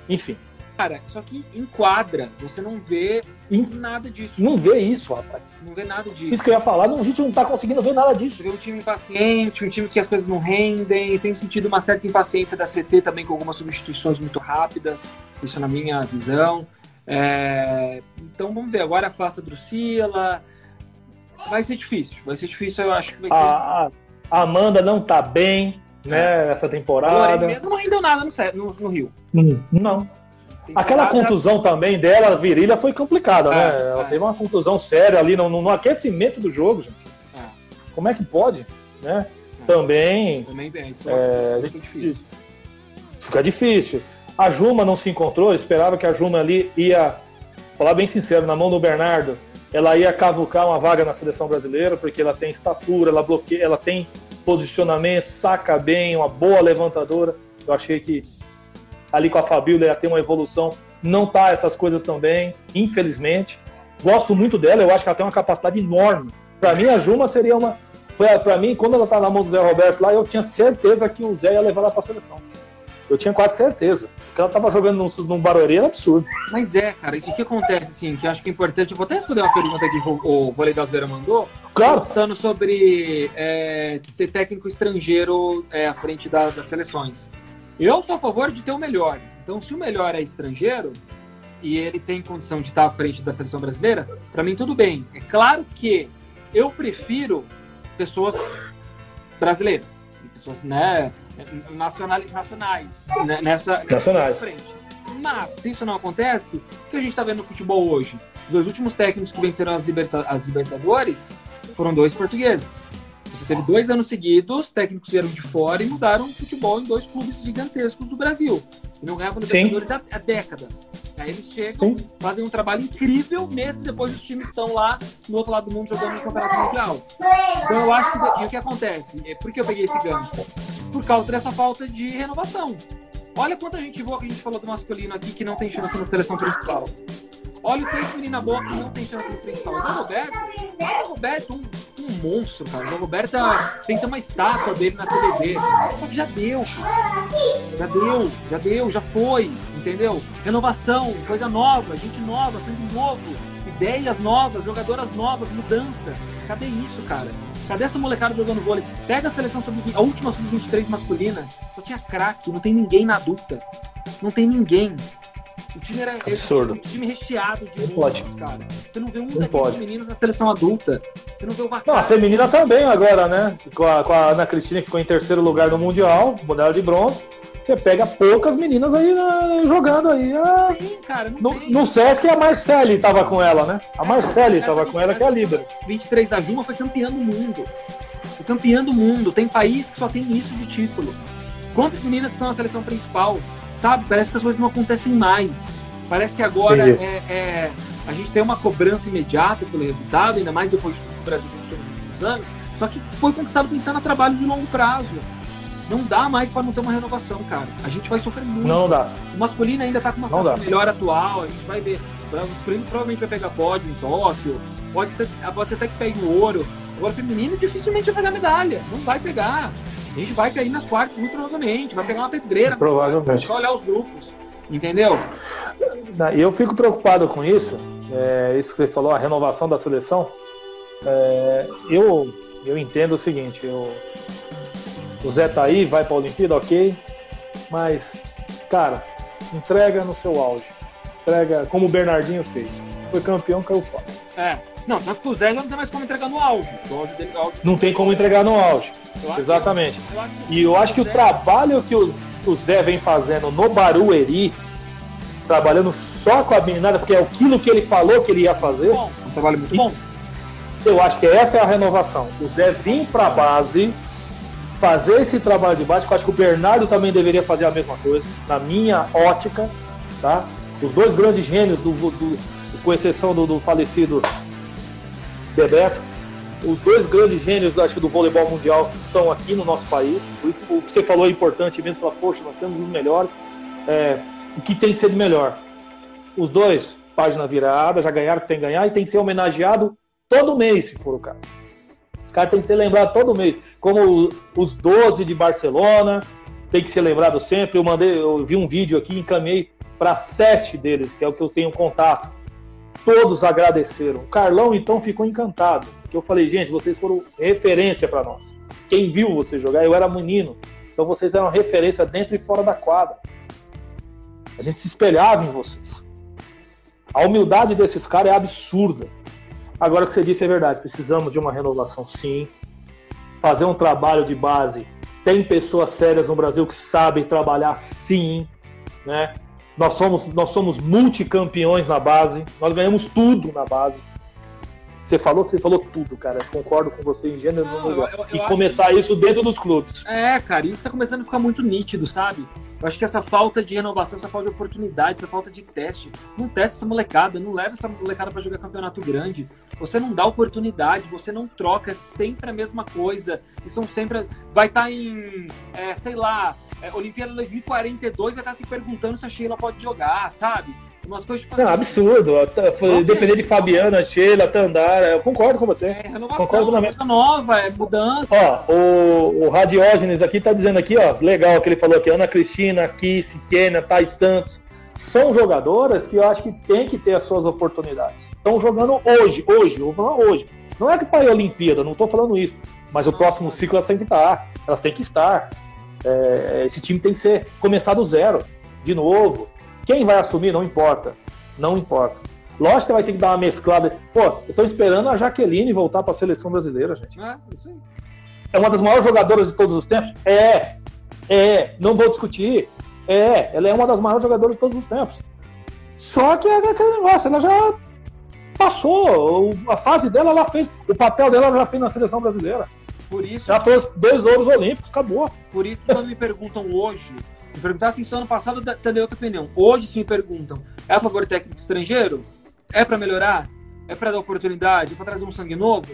Enfim. Cara, só que enquadra, você não vê nada disso. Não vê isso, rapaz. Não vê nada disso. Isso que eu ia falar, não, a gente não tá conseguindo ver nada disso. Vê um time impaciente, um time que as coisas não rendem, tem sentido uma certa impaciência da CT também com algumas substituições muito rápidas, isso na minha visão. É, então vamos ver, agora afasta a Drusila. Vai ser difícil, vai ser difícil, eu acho que vai ser. A, a Amanda não tá bem, né, é. essa temporada. mesmo não rendeu nada no, no, no Rio. Hum, não. Aquela contusão também dela, virilha, foi complicada, né? é, né? Ela é. teve uma contusão séria ali no, no, aquecimento do jogo, gente. É. Como é que pode, né? É. Também. Também é, isso é, fica difícil. Fica difícil. A Juma não se encontrou, esperava que a Juma ali ia, falar bem sincero, na mão do Bernardo, ela ia cavucar uma vaga na seleção brasileira, porque ela tem estatura, ela bloqueia, ela tem posicionamento, saca bem, uma boa levantadora. Eu achei que ali com a Fabíola ia ter uma evolução. Não tá essas coisas também, infelizmente. Gosto muito dela, eu acho que ela tem uma capacidade enorme. Para mim, a Juma seria uma. Para mim, quando ela tá na mão do Zé Roberto lá, eu tinha certeza que o Zé ia levar ela para a seleção. Eu tinha quase certeza. Porque ela tava jogando num, num Barueri era absurdo. Mas é, cara, e o que acontece, assim, que eu acho que é importante. Eu vou até responder uma pergunta que o, o Vôlei da mandou. Claro. Falando sobre é, ter técnico estrangeiro é, à frente da, das seleções. Eu sou a favor de ter o melhor. Então, se o melhor é estrangeiro e ele tem condição de estar à frente da seleção brasileira, para mim tudo bem. É claro que eu prefiro pessoas brasileiras, pessoas, né, nacionais, nacionais né, nessa, nacionais. frente. Mas, se isso não acontece, o que a gente está vendo no futebol hoje? Os dois últimos técnicos que venceram as, liberta as Libertadores foram dois portugueses. Você teve dois anos seguidos, técnicos vieram de fora e mudaram o futebol em dois clubes gigantescos do Brasil. E não ganhavam Libertadores há, há, décadas. Aí eles chegam, Sim. fazem um trabalho incrível, meses depois os times estão lá no outro lado do mundo jogando no Campeonato Mundial. Então eu acho que. E o que acontece? É, por que eu peguei esse gancho? Por causa dessa falta de renovação. Olha quanta gente boa que a gente falou do masculino aqui que não tem chance na seleção principal. Olha o tanto de menina boa que não tem chance no principal. O Roberto, o Roberto, um, um monstro, cara. O Roberto é, tem que ter uma estátua dele na que já deu, cara. Já deu, já deu, já foi, entendeu? Renovação, coisa nova, gente nova, sangue novo, ideias novas, jogadoras novas, mudança. Cadê isso, cara? Cadê essa molecada jogando vôlei? Pega a seleção sub a última sub-23 masculina, só tinha craque, não tem ninguém na adulta. Não tem ninguém. O time era Absurdo. um time recheado de Não pode. cara. Você não vê um Não daqueles pode. meninos na seleção adulta. Você não vê o Não, a Vacari. feminina também agora, né? Com a, com a Ana Cristina que ficou em terceiro lugar no Mundial, medalha de bronze. Você pega poucas meninas aí né, jogando aí. Ah, Não tem, cara, não no, tem. no Sesc a Marcele tava com ela, né? A Marcele Essa tava com ela, que é a líder. 23 da Juma foi campeã do mundo. Foi campeã do mundo. Tem país que só tem isso de título. Quantas meninas estão na seleção principal? Sabe? Parece que as coisas não acontecem mais. Parece que agora é, é- a gente tem uma cobrança imediata pelo resultado, ainda mais depois do que o Brasil conquistou nos últimos anos. Só que foi conquistado pensando a trabalho de longo prazo. Não dá mais para não ter uma renovação, cara. A gente vai sofrer muito. Não dá. O masculino ainda tá com uma dá. melhor atual, a gente vai ver. O masculino provavelmente vai pegar pódio em Tóquio, pode ser, pode ser até que pegue o ouro. Agora o feminino dificilmente vai pegar medalha, não vai pegar. A gente vai cair nas quartas muito provavelmente, vai pegar uma pedreira. Provavelmente. Só olhar os grupos, entendeu? E eu fico preocupado com isso. É, isso que você falou, a renovação da seleção. É, eu, eu entendo o seguinte: eu- o Zé tá aí, vai pra Olimpíada, ok. Mas, cara, entrega no seu auge. Entrega como o Bernardinho fez. Foi campeão, caiu fora. É. Não, tanto que o Zé não tem mais como entregar no auge. O auge dele, o auge, Não tem como entregar no auge. eu Exatamente. eu que E eu acho que o Zé- trabalho que o, o Zé vem fazendo no Barueri, trabalhando só com a meninada, porque é aquilo que ele falou que ele ia fazer, Bom, um trabalho muito bom. eu acho que essa é a renovação. O Zé vir para a base, fazer esse trabalho de base, que eu acho que o Bernardo também deveria fazer a mesma coisa, na minha ótica, tá? Os dois grandes gênios, do, do- com exceção do, do falecido Bebeto, os dois grandes gênios, acho do voleibol mundial estão aqui no nosso país. Por isso, o que você falou é importante mesmo, falar, poxa, nós temos os melhores. É, o que tem que ser de melhor? Os dois, página virada, já ganharam o que tem que ganhar e tem que ser homenageado todo mês, se for o caso. Os caras têm que ser lembrados todo mês. Como os 12 de Barcelona, tem que ser lembrado sempre. Eu mandei, eu vi um vídeo aqui, encaminhei para sete deles, que é o que eu tenho contato. Todos agradeceram. O Carlão, então, ficou encantado. Porque eu falei, gente, vocês foram referência para nós. Quem viu você jogar, eu era menino. Então vocês eram referência dentro e fora da quadra. A gente se espelhava em vocês. A humildade desses caras é absurda. Agora o que você disse é verdade. Precisamos de uma renovação, sim. Fazer um trabalho de base. Tem pessoas sérias no Brasil que sabem trabalhar, sim. Né? Nós somos, nós somos multicampeões na base. Nós ganhamos tudo na base. Você falou, você falou tudo, cara. Concordo com você em gênero e Não, número. eu- eu- E eu começar isso dentro dos clubes. É, cara, isso tá começando a ficar muito nítido, sabe? Eu acho que essa falta de renovação, essa falta de oportunidade, essa falta de teste, não testa essa molecada, não leva essa molecada pra jogar campeonato grande. Você não dá oportunidade, você não troca, é sempre a mesma coisa. E são sempre. Vai estar em, é, sei lá, é, Olimpíada 2042, vai estar se perguntando se a Sheila pode jogar, sabe? Umas coisas tipo Não, assim, absurdo. Foi Ok. depender de Fabiana, Sheila, Tandara. Eu concordo com você. É renovação, Concordo é coisa nova, é mudança. Ó, o, o Radiógenes aqui tá dizendo aqui, ó, legal que ele falou aqui, Ana Cristina, Kiss, Kenia, Thais Santos. São jogadoras que eu acho que tem que ter as suas oportunidades. Estão jogando hoje, hoje, eu vou falar hoje. Não é que para a Olimpíada, não tô falando isso. Mas o próximo ciclo elas têm que estar. Elas têm que estar. É, esse time tem que ser começar do zero, de novo. Quem vai assumir não importa. Não importa. Lógico que vai ter que dar uma mesclada. Pô, eu tô esperando a Jaqueline voltar para a seleção brasileira, gente. É, isso aí. É uma das maiores jogadoras de todos os tempos? É. É. Não vou discutir. É. Ela é uma das maiores jogadoras de todos os tempos. Só que é aquele negócio, ela já passou. A fase dela, ela fez. O papel dela ela já fez na seleção brasileira. Por isso, Já trouxe dois ouros olímpicos, acabou. Por isso que quando me perguntam hoje, se perguntassem isso ano passado, eu teria outra opinião. Hoje, se me perguntam, é a favor do técnico estrangeiro? É pra melhorar? É pra dar oportunidade? É pra trazer um sangue novo?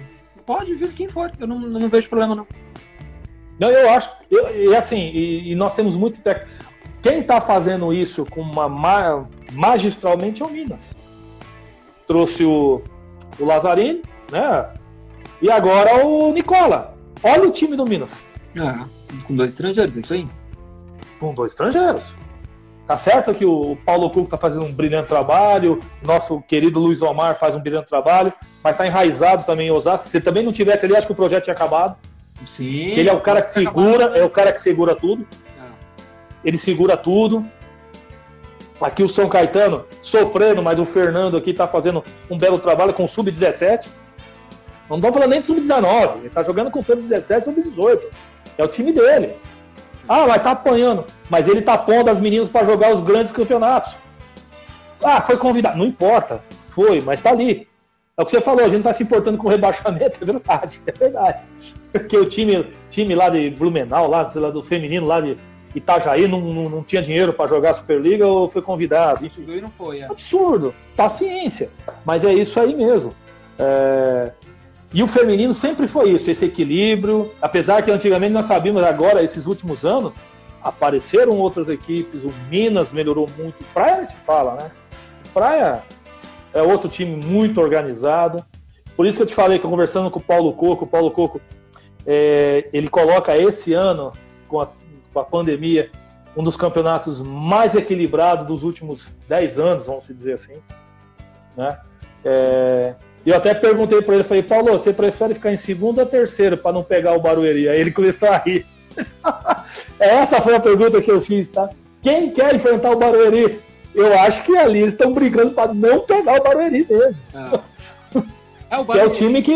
Pode vir quem for, eu não, não vejo problema não. Não, eu acho. eu- e assim, e, e nós temos muito técnico. Quem está fazendo isso com uma ma- magistralmente é o Minas. Trouxe o, o né? E agora o Nicola. Olha o time do Minas. Ah, com dois estrangeiros, é isso aí? Com dois estrangeiros. Tá certo que o Paulo Cuco tá fazendo um brilhante trabalho, nosso querido Luiz Omar faz um brilhante trabalho, mas tá enraizado também em Osasco. Se também não tivesse ali, acho que o projeto tinha acabado. Sim. Ele é o cara que segura, é o cara que segura tudo. Ah. Ele segura tudo. Aqui o São Caetano sofrendo, mas o Fernando aqui tá fazendo um belo trabalho com o Sub-17. Não estamos falando nem de Sub-19. Ele tá jogando com Sub-17 e Sub-18. É o time dele. Ah, vai tá apanhando. Mas ele tá pondo as meninas para jogar os grandes campeonatos. Ah, foi convidado. Não importa. Foi, mas tá ali. É o que você falou, a gente não tá se importando com o rebaixamento, é verdade, é verdade. Porque o time, time lá de Blumenau, lá, sei lá, do feminino lá de Itajaí, não, não, não tinha dinheiro para jogar a Superliga ou foi convidado. E não foi, é. Absurdo. Paciência. Mas é isso aí mesmo. É, E o feminino sempre foi isso, esse equilíbrio. Apesar que antigamente nós sabíamos, agora, esses últimos anos, apareceram outras equipes, o Minas melhorou muito. Praia se fala, né? Praia é outro time muito organizado. Por isso que eu te falei que conversando com o Paulo Coco, o Paulo Coco, é, ele coloca esse ano, com a, com a pandemia, um dos campeonatos mais equilibrados dos últimos 10 anos, vamos dizer assim. Né? É, e eu até perguntei para ele, falei, Paulo, você prefere ficar em segundo ou terceiro para não pegar o Barueri? Aí ele começou a rir. Essa foi a pergunta que eu fiz, tá? Quem quer enfrentar o Barueri? Eu acho que ali eles estão brigando para não pegar o Barueri mesmo. É, o Que é o time que.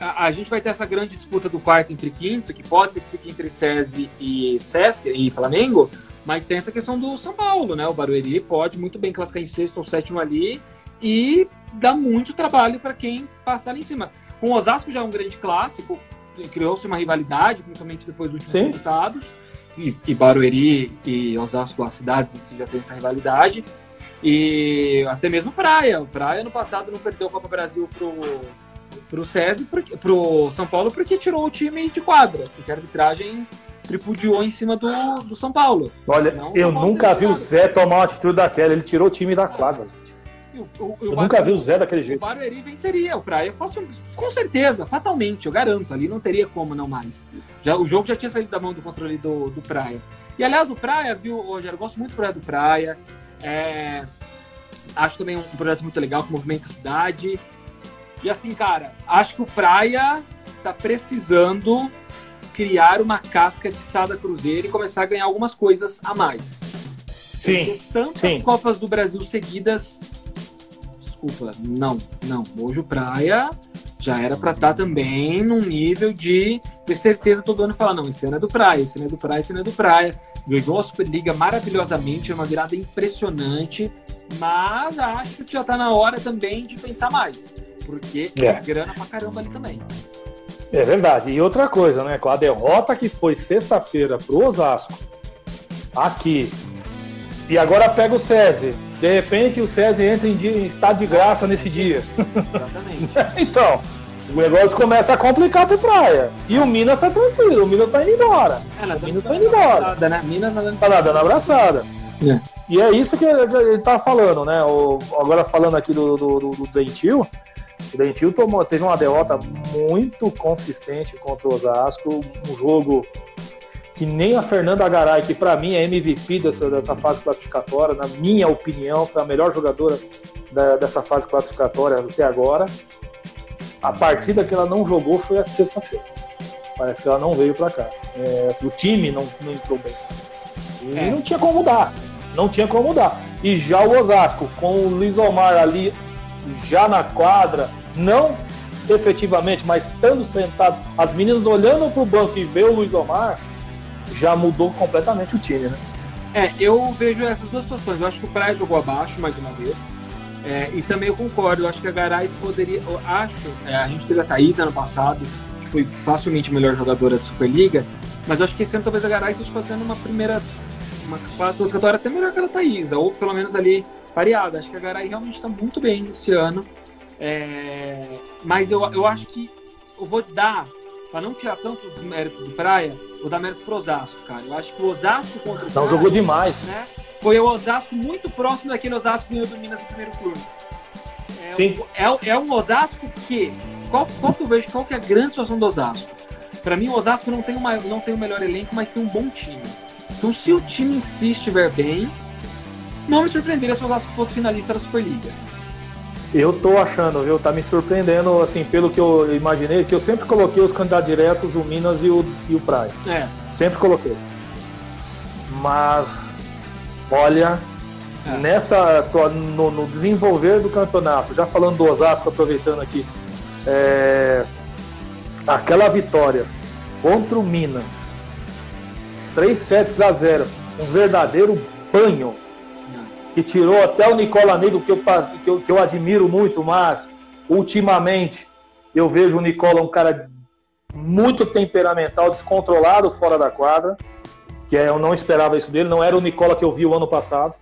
A, a gente vai ter essa grande disputa do quarto entre quinto, que pode ser que fique entre SESI e Sesc e Flamengo, mas tem essa questão do São Paulo, né? O Barueri pode muito bem classificar em sexto ou sétimo ali e dá muito trabalho para quem passar ali em cima. Com o Osasco já é um grande clássico, criou-se uma rivalidade, principalmente depois dos últimos Sim. resultados. E, e Barueri e Osasco, as cidades em si já tem essa rivalidade. E até mesmo Praia. O Praia no passado não perdeu a Copa Brasil pro, pro SESI, pro São Paulo, porque tirou o time de quadra. Porque a arbitragem tripudiou em cima do, do São Paulo. Olha, Não, eu Paulo nunca vi o. Zé tomar uma atitude daquela. Ele tirou o time da quadra. O- o- o Eu Baru- nunca vi o Zé daquele O jeito. Barueri venceria o Praia fácil, com certeza, fatalmente, eu garanto. Ali não teria como não mais. Já, o jogo já tinha saído da mão do controle do, do Praia. E aliás, o Praia, viu, Rogério, eu gosto muito do projeto do Praia. É, acho também um projeto muito legal que movimenta a cidade. E assim, cara, acho que o Praia tá precisando criar uma casca de Sada Cruzeiro e começar a ganhar algumas coisas a mais. Sim, tantas sim. Copas do Brasil seguidas. Desculpa, não, não. Hoje o Praia já era pra estar também num nível de ter certeza todo ano falar: não, esse ano é do Praia, esse ano é do Praia, esse ano é do Praia. Ganhou a Superliga maravilhosamente, é uma virada impressionante, mas acho que já tá na hora também de pensar mais. Porque é, É. grana pra caramba ali também. É verdade. E outra coisa, né? Com a derrota que foi sexta-feira pro Osasco, aqui, e agora pega o SESI. De repente o SESI entra em, dia- em estado de graça nesse dia. Exatamente. Então, o negócio começa a complicar pro Praia. E o Minas tá tranquilo, o Minas tá indo embora. Ela O Minas tá indo embora. né? Minas tá dando Tá dando abraçada. É. E é isso que ele tá falando, né? O- agora falando aqui do, do, do, do Dentil, o Dentil tomou, teve uma derrota muito consistente contra o Osasco, um jogo que nem a Fernanda Garay, que pra mim é MVP dessa, dessa fase classificatória, na minha opinião, foi a melhor jogadora da- dessa fase classificatória até agora. A partida que ela não jogou foi a sexta-feira. Parece que ela não veio pra cá. É, o time não, não entrou bem. E É. não tinha como mudar. Não tinha como mudar. E já o Osasco, com o Luiz Omar ali já na quadra, não efetivamente, mas estando sentado, as meninas olhando pro banco e vê o Luiz Omar, já mudou completamente o time, né? É, eu vejo essas duas situações. Eu acho que o Praia jogou abaixo mais uma vez. É, e também eu concordo, eu acho que a Garay poderia. Eu acho, é, a gente teve a Thaís ano passado, que foi facilmente a melhor jogadora da Superliga, mas eu acho que esse ano talvez a Garay esteja fazendo uma primeira. Uma fase classificatória até melhor que a Thaís, ou pelo menos ali pareada. Acho que a Garay realmente está muito bem esse ano. É, mas eu, eu acho que eu vou dar, para não tirar tanto dos méritos do Praia, vou dar méritos pro Osasco, cara. Eu acho que o Osasco contra o Então Praia, jogou demais. né? Foi o Osasco muito próximo daquele Osasco que ganhou do Minas no primeiro turno. É, Sim. um- é, é um Osasco que qual, qual que eu vejo, qual que é a grande situação do Osasco? Para mim, o Osasco não tem, uma, não tem o melhor elenco, mas tem um bom time. Então, se o time em si estiver bem, não me surpreenderia se o Osasco fosse finalista da Superliga. Eu tô achando, viu? Tá me surpreendendo, assim, pelo que eu imaginei, que eu sempre coloquei os candidatos diretos, o Minas e o, e o Praia. É. Sempre coloquei. Mas, olha, é. nessa. No, no, desenvolver do campeonato, já falando do Osasco, aproveitando aqui, é, aquela vitória contra o Minas, 3 sets a 0, um verdadeiro banho que tirou até o Nicola Negro, que eu, que eu, que eu admiro muito, mas ultimamente eu vejo o Nicola um cara muito temperamental, descontrolado fora da quadra, que é, eu não esperava isso dele, não era o Nicola que eu vi o ano passado,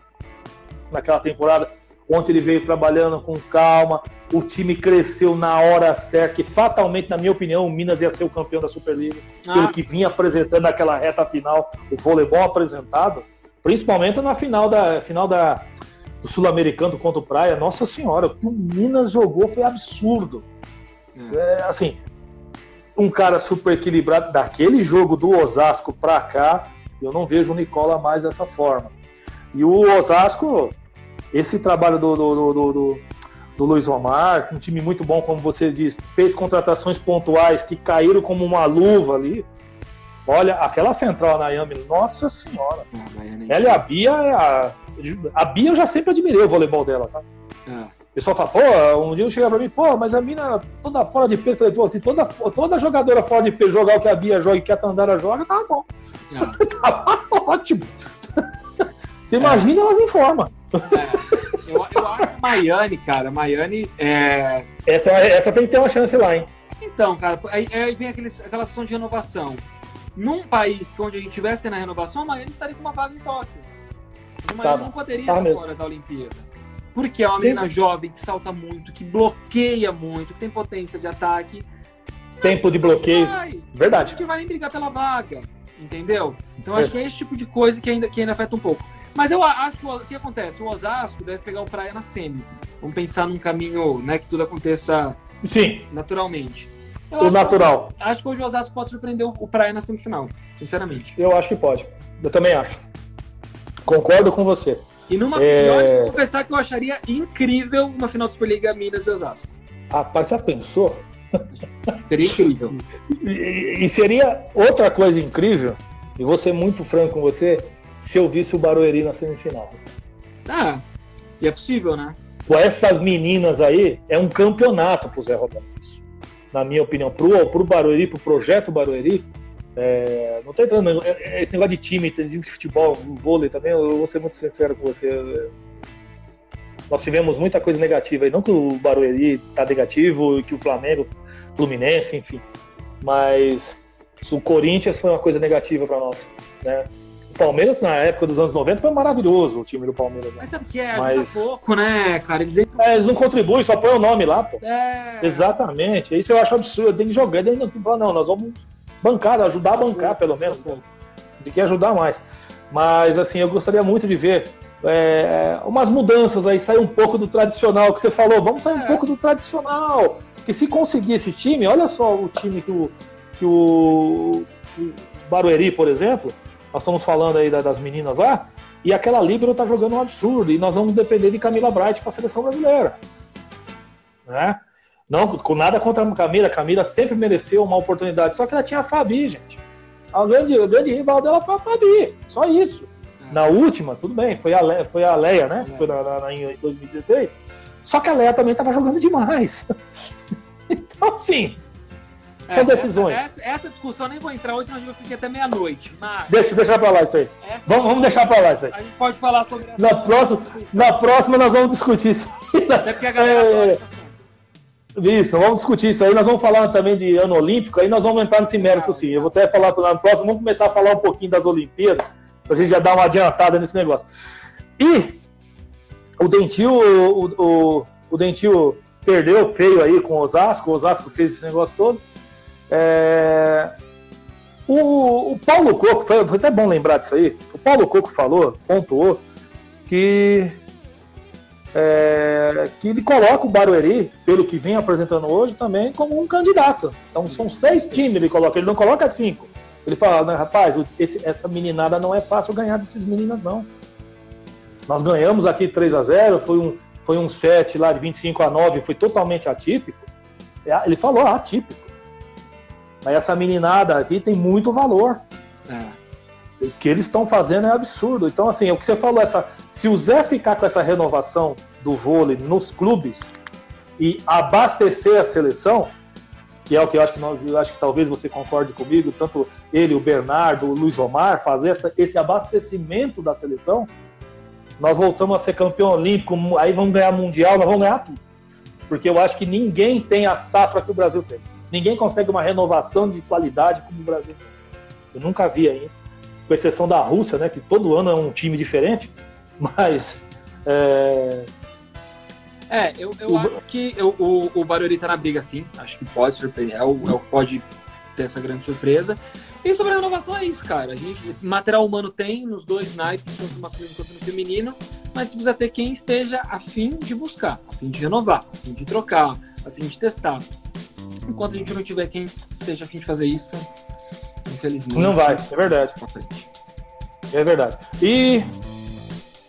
naquela temporada, onde ele veio trabalhando com calma, o time cresceu na hora certa, que fatalmente, na minha opinião, o Minas ia ser o campeão da Superliga, ah. pelo que vinha apresentando naquela reta final, o voleibol apresentado, Principalmente na final da final da, do Sul-Americano contra o Praia. Nossa Senhora, o que o Minas jogou foi absurdo. É. É, assim, um cara super equilibrado. Daquele jogo do Osasco pra cá, eu não vejo o Nicola mais dessa forma. E o Osasco, esse trabalho do, do, do, do, do Luiz Omar, um time muito bom, como você disse, fez contratações pontuais que caíram como uma luva ali. Olha, aquela central na Yami, nossa senhora. Ah, ela e a Bia, a, a Bia eu já sempre admirei o voleibol dela, tá? Ah. O pessoal fala, pô, um dia eu chega pra mim, pô, mas a mina toda fora de peso. Eu falei, pô, se toda, toda jogadora fora de peso jogar o que a Bia joga e que a Tandara joga, tá bom. Ah. tava ótimo. Você imagina, é. elas informam. É. Eu, eu acho que Maiane, cara, Maiane é. Essa, essa tem que ter uma chance lá, hein? Então, cara, aí, aí vem aquele, aquela sessão de renovação num país onde a gente tivesse na renovação, a Miami estaria com uma vaga em Tóquio. A Miami não poderia estar mesmo. fora da Olimpíada. Porque é uma menina Sim. jovem que salta muito, que bloqueia muito, que tem potência de ataque. Tempo de bloqueio. Vai. Verdade. Acho que vai nem brigar pela vaga. Entendeu? Então acho que é esse tipo de coisa que ainda, que ainda afeta um pouco. Mas eu acho que o que acontece? O Osasco deve pegar o Praia na semi. Vamos pensar num caminho né, que tudo aconteça Sim. naturalmente. Eu o natural. Que, acho que hoje o Osasco pode surpreender o Praia na semifinal, sinceramente. Eu acho que pode. Eu também acho. Concordo com você. E numa é... vou confessar que eu acharia incrível uma final de Superliga Minas e Osasco. Rapaz, já pensou? Seria incrível. E, e, seria outra coisa incrível, e vou ser muito franco com você, se eu visse o Barueri na semifinal. Ah, e é possível, né? Com essas meninas aí, é um campeonato pro Zé Roberto na minha opinião, pro, pro Barueri, pro projeto Barueri, é, não tô entrando, é, é, esse negócio de time, de futebol, vôlei também, eu vou ser muito sincero com você. Nós tivemos muita coisa negativa aí, não que o Barueri tá negativo, que o Flamengo, Fluminense, enfim, mas o Corinthians foi uma coisa negativa para nós, né? Palmeiras, na época dos anos 90, foi maravilhoso o time do Palmeiras. Né? Mas sabe o que é? Mas... pouco, né, cara? Eles, entram... é, eles não contribuem, só põe o nome lá, pô. É... Exatamente. Isso eu acho absurdo. Tem que jogar. Tem que falar, não, nós vamos bancar, ajudar a bancar, pelo menos. Tem que ajudar mais. Mas, assim, eu gostaria muito de ver é, umas mudanças aí, sair um pouco do tradicional que você falou. Vamos sair é. um pouco do tradicional. Que se conseguir esse time, olha só o time que o, que o, o Barueri, por exemplo, nós estamos falando aí das meninas lá, e aquela Libero tá jogando um absurdo, e nós vamos depender de Camila Bright para a seleção brasileira. Né? Não, com nada contra a Camila, a Camila sempre mereceu uma oportunidade, só que ela tinha a Fabi, gente. A grande, o grande rival dela foi a Fabi, só isso. É. Na última, tudo bem, foi a, Le, foi a Leia, né? É. Foi na, na, na, em 2016. Só que a Leia também estava jogando demais. então, assim, é, São decisões. Essa, essa, essa, discussão eu nem vou entrar hoje, mas eu fiquei até meia-noite. Mas... Deixa, deixa pra lá isso aí. Vamos, vamos deixar pra lá isso aí. A gente pode falar sobre na próxima, na próxima nós vamos discutir isso. Até porque a galera é... Isso, vamos discutir isso aí. Nós vamos falar também de ano olímpico, aí nós vamos entrar nesse mérito sim. Eu vou até falar no próximo, vamos começar a falar um pouquinho das Olimpíadas, pra gente já dar uma adiantada nesse negócio. E o Dentil, o, o, o Dentil perdeu feio aí com o Osasco, o Osasco fez esse negócio todo. É... O, o, Paulo Coco, foi, até bom lembrar disso aí. O Paulo Coco falou, pontuou, que é, que ele coloca o Barueri, pelo que vem apresentando hoje, também como um candidato. Então são seis times ele coloca, ele não coloca cinco. Ele fala, rapaz, esse, essa meninada não é fácil ganhar desses meninas, não. Nós ganhamos aqui 3 a 0 foi um, foi um set lá de 25 a 9, foi totalmente atípico. É, ele falou atípico. Mas essa meninada aqui tem muito valor. É. O que eles estão fazendo é absurdo. Então, assim, o que você falou, essa, se o Zé ficar com essa renovação do vôlei nos clubes e abastecer a seleção, que é o que eu acho que, nós, eu acho que talvez você concorde comigo, tanto ele, o Bernardo, o Luiz Omar, fazer essa, esse abastecimento da seleção, nós voltamos a ser campeão olímpico, aí vamos ganhar mundial, nós vamos ganhar tudo. Porque eu acho que ninguém tem a safra que o Brasil tem. Ninguém consegue uma renovação de qualidade como o Brasil. Eu nunca vi ainda. Com exceção da Rússia, né? Que todo ano é um time diferente. Mas. É, é eu, eu o... acho que eu, o, o Barueri tá na briga, sim. Acho que pode surpreender. É o, é o que pode ter essa grande surpresa. E sobre a renovação é isso, cara. A gente, material humano tem nos dois naipes, tanto no masculino quanto no feminino, mas precisa ter quem esteja afim de buscar, afim de renovar, afim de trocar, afim de testar. Enquanto a gente não tiver quem esteja afim de fazer isso, infelizmente. Não vai, é verdade. É verdade. E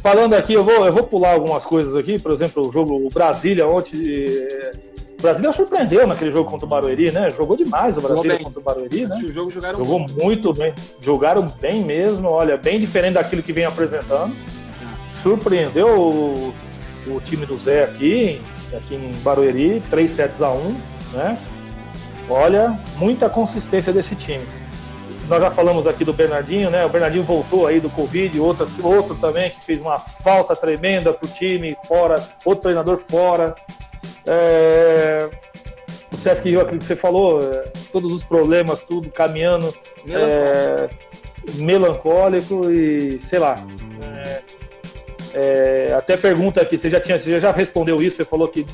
falando aqui, eu vou, eu vou pular algumas coisas aqui, por exemplo, o jogo o Brasília ontem. O Brasília surpreendeu naquele jogo contra o Barueri, né? Jogou demais o Brasília contra o Barueri, né? O jogo jogaram Jogou muito. muito bem. Jogaram bem mesmo, olha, bem diferente daquilo que vem apresentando. Surpreendeu o, o time do Zé aqui, aqui em Barueri, 3 sets a 1, né? Olha, muita consistência desse time. Nós já falamos aqui do Bernardinho, né? O Bernardinho voltou aí do Covid, outro, outro também que fez uma falta tremenda pro time fora, outro treinador fora. É... O Sesc Rio, aquilo que você falou, é, todos os problemas, tudo caminhando melancólico, é... melancólico e sei lá. É... é até pergunta aqui, você já tinha, você já respondeu isso, você falou que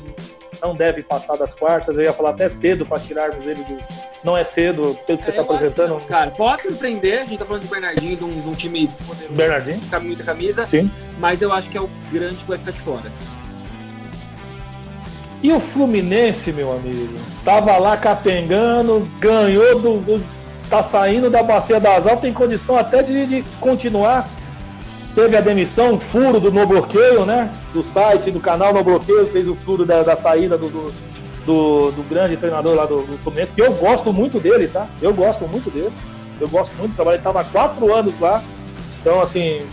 não deve passar das quartas. Eu ia falar até cedo para tirarmos ele do. Não é cedo, pelo que você está é, apresentando. Cara, pode surpreender. A gente tá falando do Bernardinho, de um, de um time poderoso. Bernardinho. Muita camisa. Sim. Mas eu acho que é o grande que vai ficar de fora. E o Fluminense, meu amigo? Tava lá capengando, ganhou do, do tá saindo da bacia das altas, tem condição até de, de continuar teve a demissão, um furo do no bloqueio, né? Do site, do canal no bloqueio, fez o furo da, da saída do, do, do, do, grande treinador lá do, do Fluminense, que eu gosto muito dele, tá? Eu gosto muito dele. Eu gosto muito do trabalho. Ele estava há quatro anos lá. Então, assim,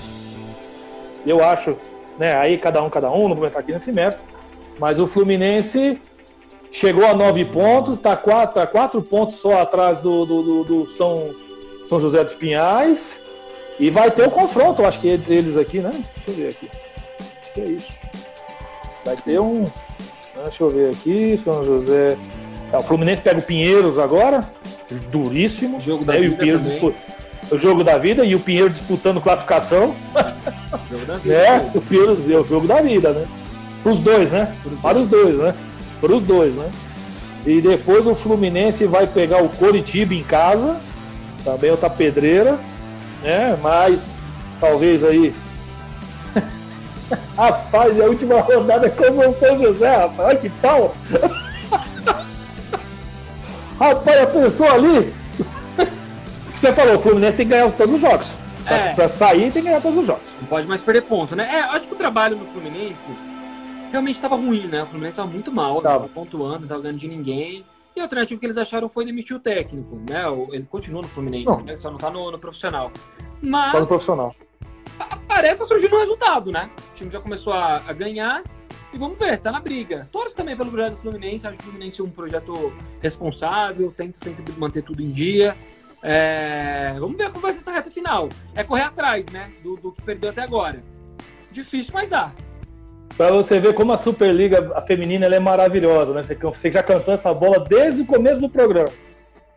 eu acho, né? Aí cada um, cada um, não vou entrar aqui nesse mérito. Mas o Fluminense chegou a nove pontos, está quatro, tá quatro pontos só atrás do, do, do, do São, São José dos Pinhais. E vai ter o um confronto, acho que entre eles aqui, né? Deixa eu ver aqui. Que é isso? Vai ter um. Deixa eu ver aqui, São José. É, o Fluminense pega o Pinheiros agora. Duríssimo. O jogo da vida. O, dispu... o jogo da vida e o Pinheiro disputando classificação. O jogo da vida. é, o Pinheiros é o jogo da vida, né? Para os dois, né? Para os dois, né? Para os dois, né? E depois o Fluminense vai pegar o Coritiba em casa. Também outra pedreira né? Mas talvez aí. rapaz, a última rodada é com o São José, rapaz. Olha que tal! rapaz, a pessoa ali. Você falou, o Fluminense tem que ganhar todos os jogos. É. Pra sair, tem que ganhar todos os jogos. Não pode mais perder ponto, né? É, acho que o trabalho no Fluminense realmente estava ruim, né? O Fluminense estava muito mal, tava pontuando, não estava ganhando de ninguém. E a alternativa que eles acharam foi demitir o técnico, né? Ele continua no Fluminense, não. né? Só não tá no, no profissional. Mas. Tá no profissional. Parece surgir um resultado, né? O time já começou a, a, ganhar. E vamos ver, tá na briga. Torce também pelo projeto do Fluminense. Acho que o Fluminense é um projeto responsável, tenta sempre manter tudo em dia. É... Vamos ver como vai ser essa reta final. É correr atrás, né? Do, do que perdeu até agora. Difícil, mas dá. Para você ver como a Superliga a feminina é maravilhosa, né? Você, você já cantou essa bola desde o começo do programa.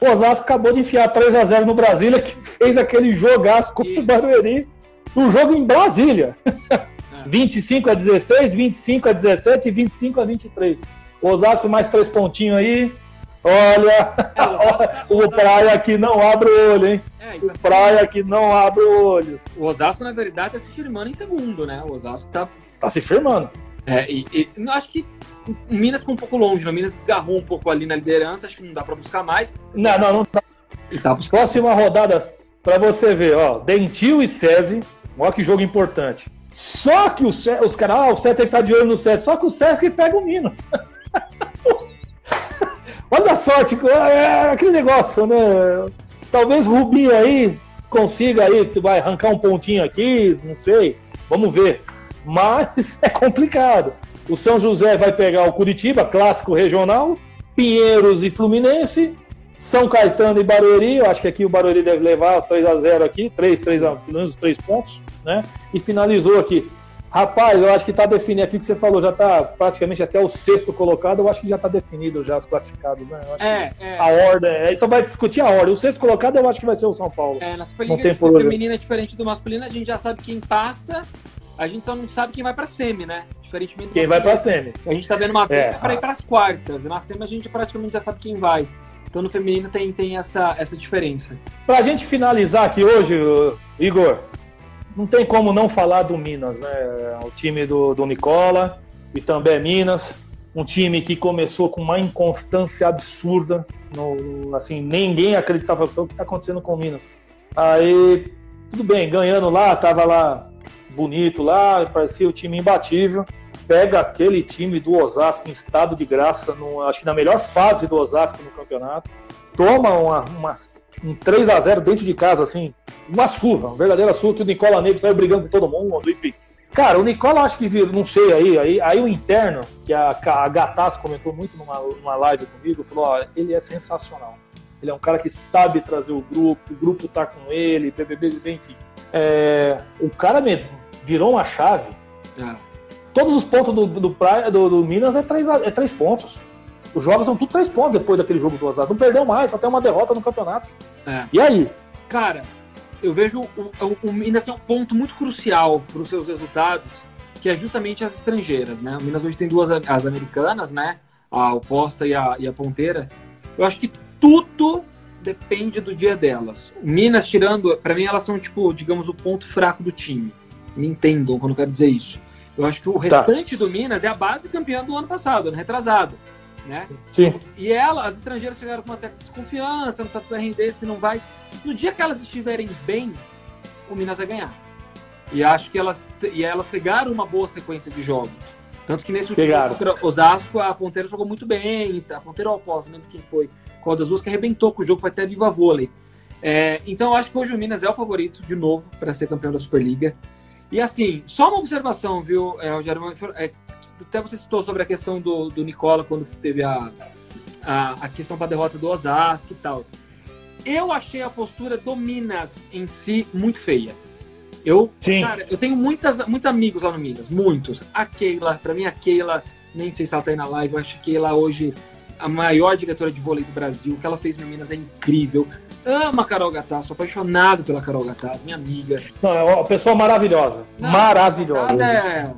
O Osasco acabou de enfiar 3 a 0 no Brasília, que fez aquele jogaço contra o Barueri. Um jogo em Brasília. É. 25 a 16, 25 a 17 e 25 a 23. O Osasco mais três pontinhos aí. Olha, é, o, o Praia aqui não abre o olho, hein? É, o Praia aqui não abre o olho. O Osasco, na verdade, está se firmando em segundo, né? O Osasco está Tá se firmando. É, e, e acho que o Minas ficou um pouco longe, né? o Minas desgarrou um pouco ali na liderança, acho que não dá pra buscar mais. Não, não, não. E tá buscando. Próxima rodada, pra você ver, ó. Dentil e SESI. Olha que jogo importante. Só que o Cé- os caras, ah, o César tem que estar de olho no César. Só que o César que pega o Minas. Olha a sorte, é aquele negócio, né? Talvez o Rubinho aí consiga aí, vai arrancar um pontinho aqui, não sei. Vamos ver. Mas é complicado. O São José vai pegar o Curitiba, clássico regional, Pinheiros e Fluminense, São Caetano e Barueri, eu acho que aqui o Barueri deve levar 3 a 0 aqui, 3, 3 a, pelo menos 3 pontos, né? E finalizou aqui. Rapaz, eu acho que está definido, aqui que você falou, já está praticamente até o sexto colocado, eu acho que já está definido já os classificados, né? Eu acho É, que é. A ordem, aí só vai discutir a ordem. O sexto colocado eu acho que vai ser o São Paulo. É, na Superliga feminina é diferente do masculino, a gente já sabe quem passa, a gente só não sabe quem vai pra semi, né? Diferentemente do Quem vai pra masculino. semi? A gente tá vendo uma briga É. pra ir pras quartas, e na semi a gente praticamente já sabe quem vai. Então no feminino tem, tem essa, essa diferença. Pra gente finalizar aqui hoje, Igor, não tem como não falar do Minas, né? O time do, do Nicola e também Minas. Um time que começou com uma inconstância absurda. No- assim, ninguém acreditava o que está acontecendo com o Minas. Aí, tudo bem, ganhando lá, tava lá bonito lá, parecia o time imbatível. Pega aquele time do Osasco em estado de graça, no, acho que na melhor fase do Osasco no campeonato. Toma uma, uma- um 3 a 0 dentro de casa, assim, uma surra, uma verdadeira surra, que o Nicola Negro saiu brigando com todo mundo, enfim. Cara, o Nicola acho que, vir- não sei aí, aí, aí o interno, que a, a Gataz comentou muito numa, numa live comigo, falou, ó, ele é sensacional. Ele é um cara que sabe trazer o grupo, o grupo tá com ele, BBB, enfim. É, o cara me virou uma chave. É. Todos os pontos do, do, do- do Minas é três, é três pontos. Os jogos são tudo três pontos depois daquele jogo do Osasco. Não perdeu mais, só tem uma derrota no campeonato. É. E aí? Cara, eu vejo o, o, o Minas tem um ponto muito crucial para os seus resultados, que é justamente as estrangeiras, né? O Minas hoje tem duas as americanas, né? A oposta e a, e a ponteira. Eu acho que tudo depende do dia delas. O Minas tirando, para mim elas são tipo, digamos, o ponto fraco do time. Me entendam quando eu quero dizer isso. Eu acho que o restante do Minas é a base campeã do ano passado, ano retrasado, né? Sim. E ela, as estrangeiras chegaram com uma certa desconfiança, não sabe se vai render, se não vai. No dia que elas estiverem bem, o Minas vai ganhar. E acho que elas, e elas pegaram uma boa sequência de jogos. Tanto que nesse último contra Osasco, a Ponteira jogou muito bem. A Ponteira ou a Pós, lembro quem foi. Qual das duas que arrebentou com o jogo, foi até viva vôlei. É, então eu acho que hoje o Minas é o favorito, de novo, para ser campeão da Superliga. E assim, só uma observação, viu, é, Rogério? É, até você citou sobre a questão do, do Nicola quando teve a, a, a questão para a derrota do Osasco e tal. Eu achei a postura do Minas em si muito feia. Eu, Sim. cara, eu tenho muitas, muitos amigos lá no Minas, muitos. A Keila, pra mim a Keila, nem sei se ela tá aí na live, eu acho que Keila hoje a maior diretora de vôlei do Brasil. O que ela fez no Minas é incrível. Amo a Carol Gataz, sou apaixonado pela Carol Gataz, minha amiga. Não, é uma pessoa maravilhosa. Não, maravilhosa. É,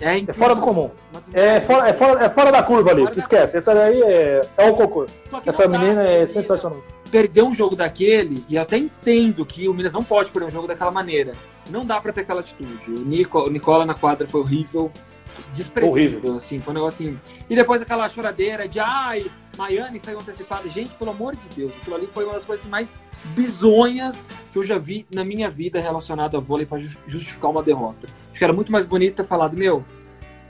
é, É fora do comum. É fora, é fora, é fora da curva ali. Fora da Esquece. Essa daí é, é o cocô. Essa dá, menina é sensacional. perder um jogo daquele, e eu até entendo que o Minas não pode perder um jogo daquela maneira. Não dá pra ter aquela atitude. O, Nico, o Nicola na quadra foi horrível, desprezível, Horrível. assim, foi um negócio assim. E depois aquela choradeira de ai, Miami saiu antecipada. Gente, pelo amor de Deus, aquilo ali foi uma das coisas mais bizonhas que eu já vi na minha vida relacionada a vôlei ju- justificar uma derrota. Acho que era muito mais bonito ter falado, meu,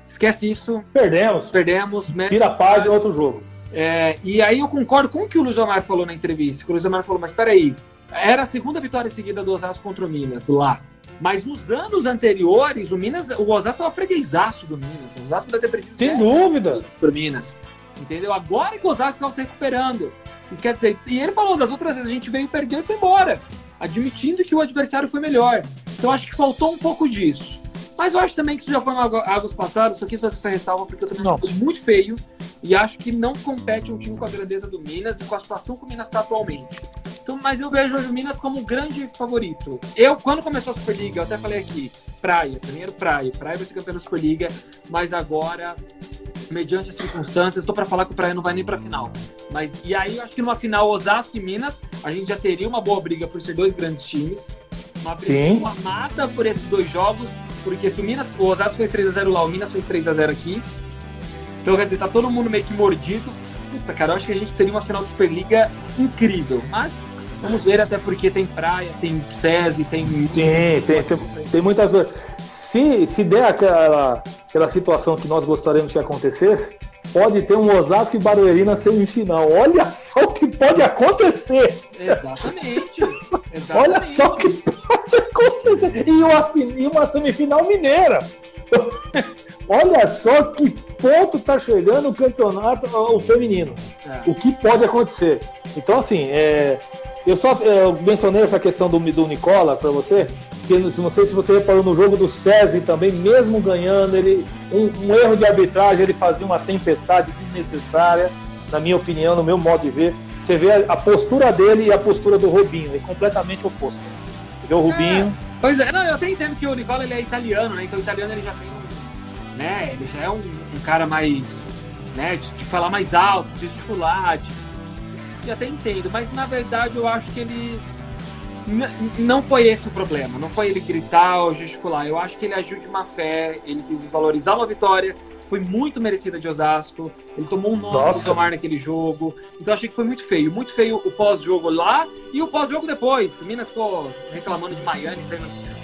esquece isso, Perdemos. perdemos, mete Tira a página, outro jogo. é, e aí eu concordo com o que o Luiz Omar falou na entrevista. que O Luiz Omar falou, mas peraí, era a segunda vitória seguida do Osasco contra o Minas lá. Mas nos anos anteriores, o Minas, o Osasco estava freguesaço do Minas. O Osasco deve ter perdido dez dúvida. pro Minas. Entendeu? Agora que o Osasco estava se recuperando. E quer dizer, e ele falou, das outras vezes a gente veio, perdeu e foi embora. Admitindo que o adversário foi melhor. Então acho que faltou um pouco disso. Mas eu acho também que isso já foi águas passadas, só quis fazer essa ressalva porque eu também acho muito feio e acho que não compete um time com a grandeza do Minas e com a situação que o Minas está atualmente. Então, mas eu vejo o Minas como um grande favorito. Eu, quando começou a Superliga, eu até falei aqui, Praia, primeiro Praia, Praia vai ser campeão da Superliga, mas agora, mediante as circunstâncias, estou para falar que o Praia não vai nem para final. Mas e aí, eu acho que numa final Osasco e Minas, a gente já teria uma boa briga por ser dois grandes times, uma briga Sim. amada por esses dois jogos porque se o Minas, o Osasco fez 3x0 lá, o Minas fez 3x0 aqui. Então, quer dizer, tá todo mundo meio que mordido. Puta, cara, eu acho que a gente teria uma final de Superliga incrível. Mas vamos ver, até porque tem praia, tem SESI, tem. Sim, tem, tem, tem muitas coisas. Se, se der aquela, aquela situação que nós gostaríamos que acontecesse, pode ter um Osasco e Barueri na semifinal. Olha só o que pode acontecer! Exatamente! exatamente. Olha só o que pode acontecer! E uma, e uma semifinal mineira! Olha só que ponto está chegando o campeonato o feminino. É. O que pode acontecer. Então, assim, é, eu só é, eu mencionei essa questão do, do Nicola para você, que não sei se você reparou no jogo do César também, mesmo ganhando, ele um, um, erro de arbitragem, ele fazia uma tempestade desnecessária, na minha opinião, no meu modo de ver. Você vê a, a postura dele e a postura do Rubinho, é completamente oposto. Você vê o Rubinho. Pois é, não, eu até entendo que o Nicola ele é italiano, né? Então o italiano ele já tem um. Né, ele já é um, um cara mais. Né, de, de, falar mais alto, de gesticular, de, eu até entendo, mas na verdade eu acho que ele não foi esse o problema, não foi ele gritar ou gesticular. Eu acho que ele agiu de má fé, ele quis desvalorizar uma vitória, foi muito merecida de Osasco, ele tomou um nome do tomar naquele jogo. Então achei que foi muito feio, muito feio o pós-jogo lá e o pós-jogo depois. O Minas ficou reclamando de Miami,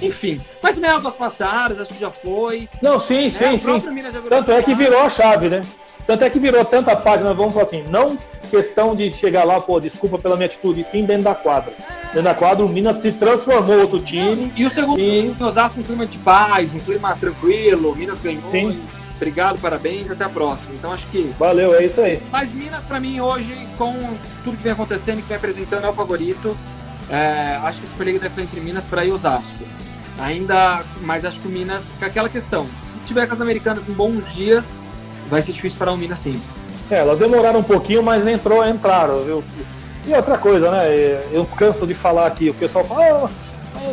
enfim. Mas águas passadas, acho que já foi. Não, sim, né? sim, sim. Tanto é que virou a chave, né? Tanto é que virou tanta página, vamos falar assim, não questão de chegar lá, pô, desculpa pela minha atitude, sim dentro da quadra. Dentro da quadra, o Minas se transformou outro time. E o segundo, e... Osasco, um clima de paz, um clima tranquilo, o Minas ganhou. Sim. Obrigado, parabéns, até a próxima. Então acho que. Valeu, é isso aí. Mas Minas, para mim, hoje, com tudo que vem acontecendo e que vem apresentando, é o favorito. É, acho que a Superliga deve ficar entre Minas para ir Osasco. Ainda, mas acho que o Minas, aquela questão, se tiver com as americanas em bons dias, vai ser difícil para o Minas sim. É, elas demoraram um pouquinho, mas entrou, entraram, viu? E outra coisa, né? Eu canso de falar aqui, o pessoal fala, ah,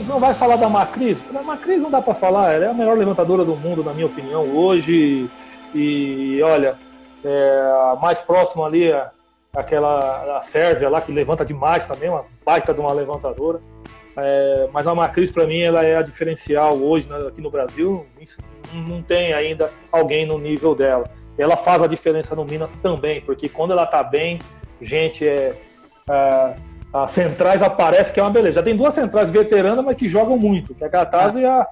não vai falar da Macris? A Macris não dá para falar, ela é a melhor levantadora do mundo, na minha opinião, hoje. E olha, é, mais próxima ali, aquela a Sérvia lá, que levanta demais também, uma baita de uma levantadora. É, mas a Macris, para mim, ela é a diferencial hoje né, aqui no Brasil. Não tem ainda alguém no nível dela. Ela faz a diferença no Minas também, porque quando ela tá bem, gente, é, é as centrais aparece que é uma beleza. Já tem duas centrais veteranas, mas que jogam muito, que é a Gataz é. e a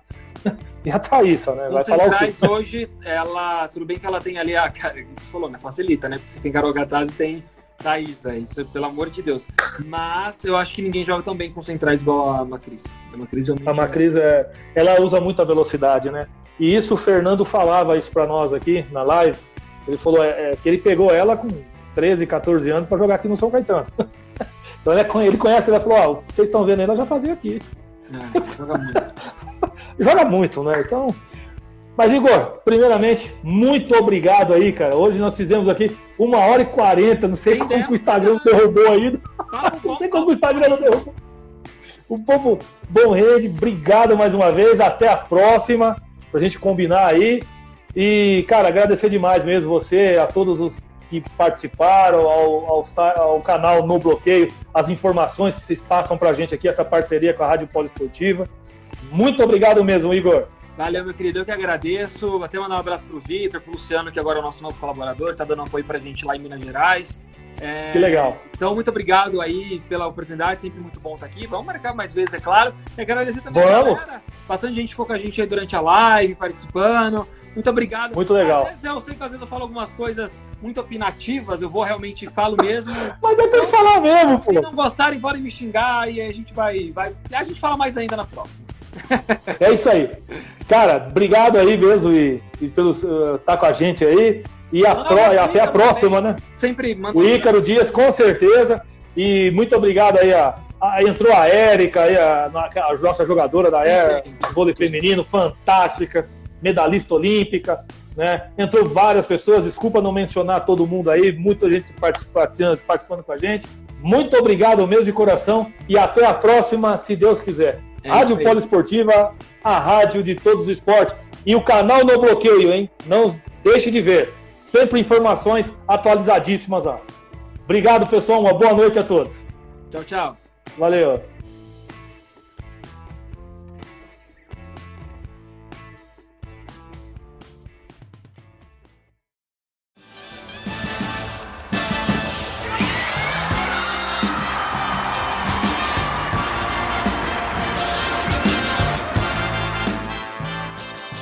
e a Thaísa, né? Vai falar o quê? hoje, ela, tudo bem que ela tem ali a, você falou, né? Facilita, né? Porque você tem Carol Gataz e tem Thaísa, isso pelo amor de Deus. Mas eu acho que ninguém joga tão bem com centrais igual a Macris. A Macris, a Macris é, ela usa muita velocidade, né? E isso o Fernando falava isso para nós aqui na live. Ele falou é, é, que ele pegou ela com 13, 14 anos para jogar aqui no São Caetano. então ele, ele conhece, ele falou: Ó, vocês estão vendo ela já fazia aqui. É, joga muito. joga muito, né? Então. Mas, Igor, primeiramente, muito obrigado aí, cara. Hoje nós fizemos aqui uma hora e quarenta. Não sei como que o Instagram derrubou ainda. não sei como o Instagram não derrubou. O povo bom rede, obrigado mais uma vez. Até a próxima. Pra gente combinar aí. E, cara, agradecer demais mesmo você, a todos os que participaram, ao, ao, ao canal No Bloqueio, as informações que vocês passam pra gente aqui, essa parceria com a Rádio Poliesportiva. Muito obrigado mesmo, Igor. Valeu, meu querido. Eu que agradeço. Até mandar um abraço pro Vitor, pro Luciano, que agora é o nosso novo colaborador, tá dando apoio pra gente lá em Minas Gerais. É... Que legal. Então, muito obrigado aí pela oportunidade, sempre muito bom estar aqui. Vamos marcar mais vezes, é claro. E agradecer também Vamos. a galera. Bastante gente ficou com a gente aí durante a live, participando. Muito obrigado. Muito legal. Às vezes eu sei que às vezes eu falo algumas coisas muito opinativas, eu vou realmente falo mesmo. Mas eu tenho que falar mesmo, pô. Se não gostarem, podem me xingar e a gente vai, vai. A gente fala mais ainda na próxima. É isso aí. Cara, obrigado aí mesmo e, e pelo uh, tá com a gente aí. E, a pro, e até a próxima, também. né? Sempre O Ícaro Dias, com certeza. E muito obrigado aí a, a entrou a Érica, aí a, a, nossa jogadora da Air, vôlei feminino, fantástica medalhista olímpica, né? Entrou várias pessoas, desculpa não mencionar todo mundo aí, muita gente participando, participando com a gente. Muito obrigado mesmo de coração e até a próxima, se Deus quiser. É rádio Poliesportiva, a rádio de todos os esportes. E o canal No Bloqueio, hein? Não deixe de ver. Sempre informações atualizadíssimas lá. Obrigado, pessoal. Uma boa noite a todos. Tchau, tchau. Valeu.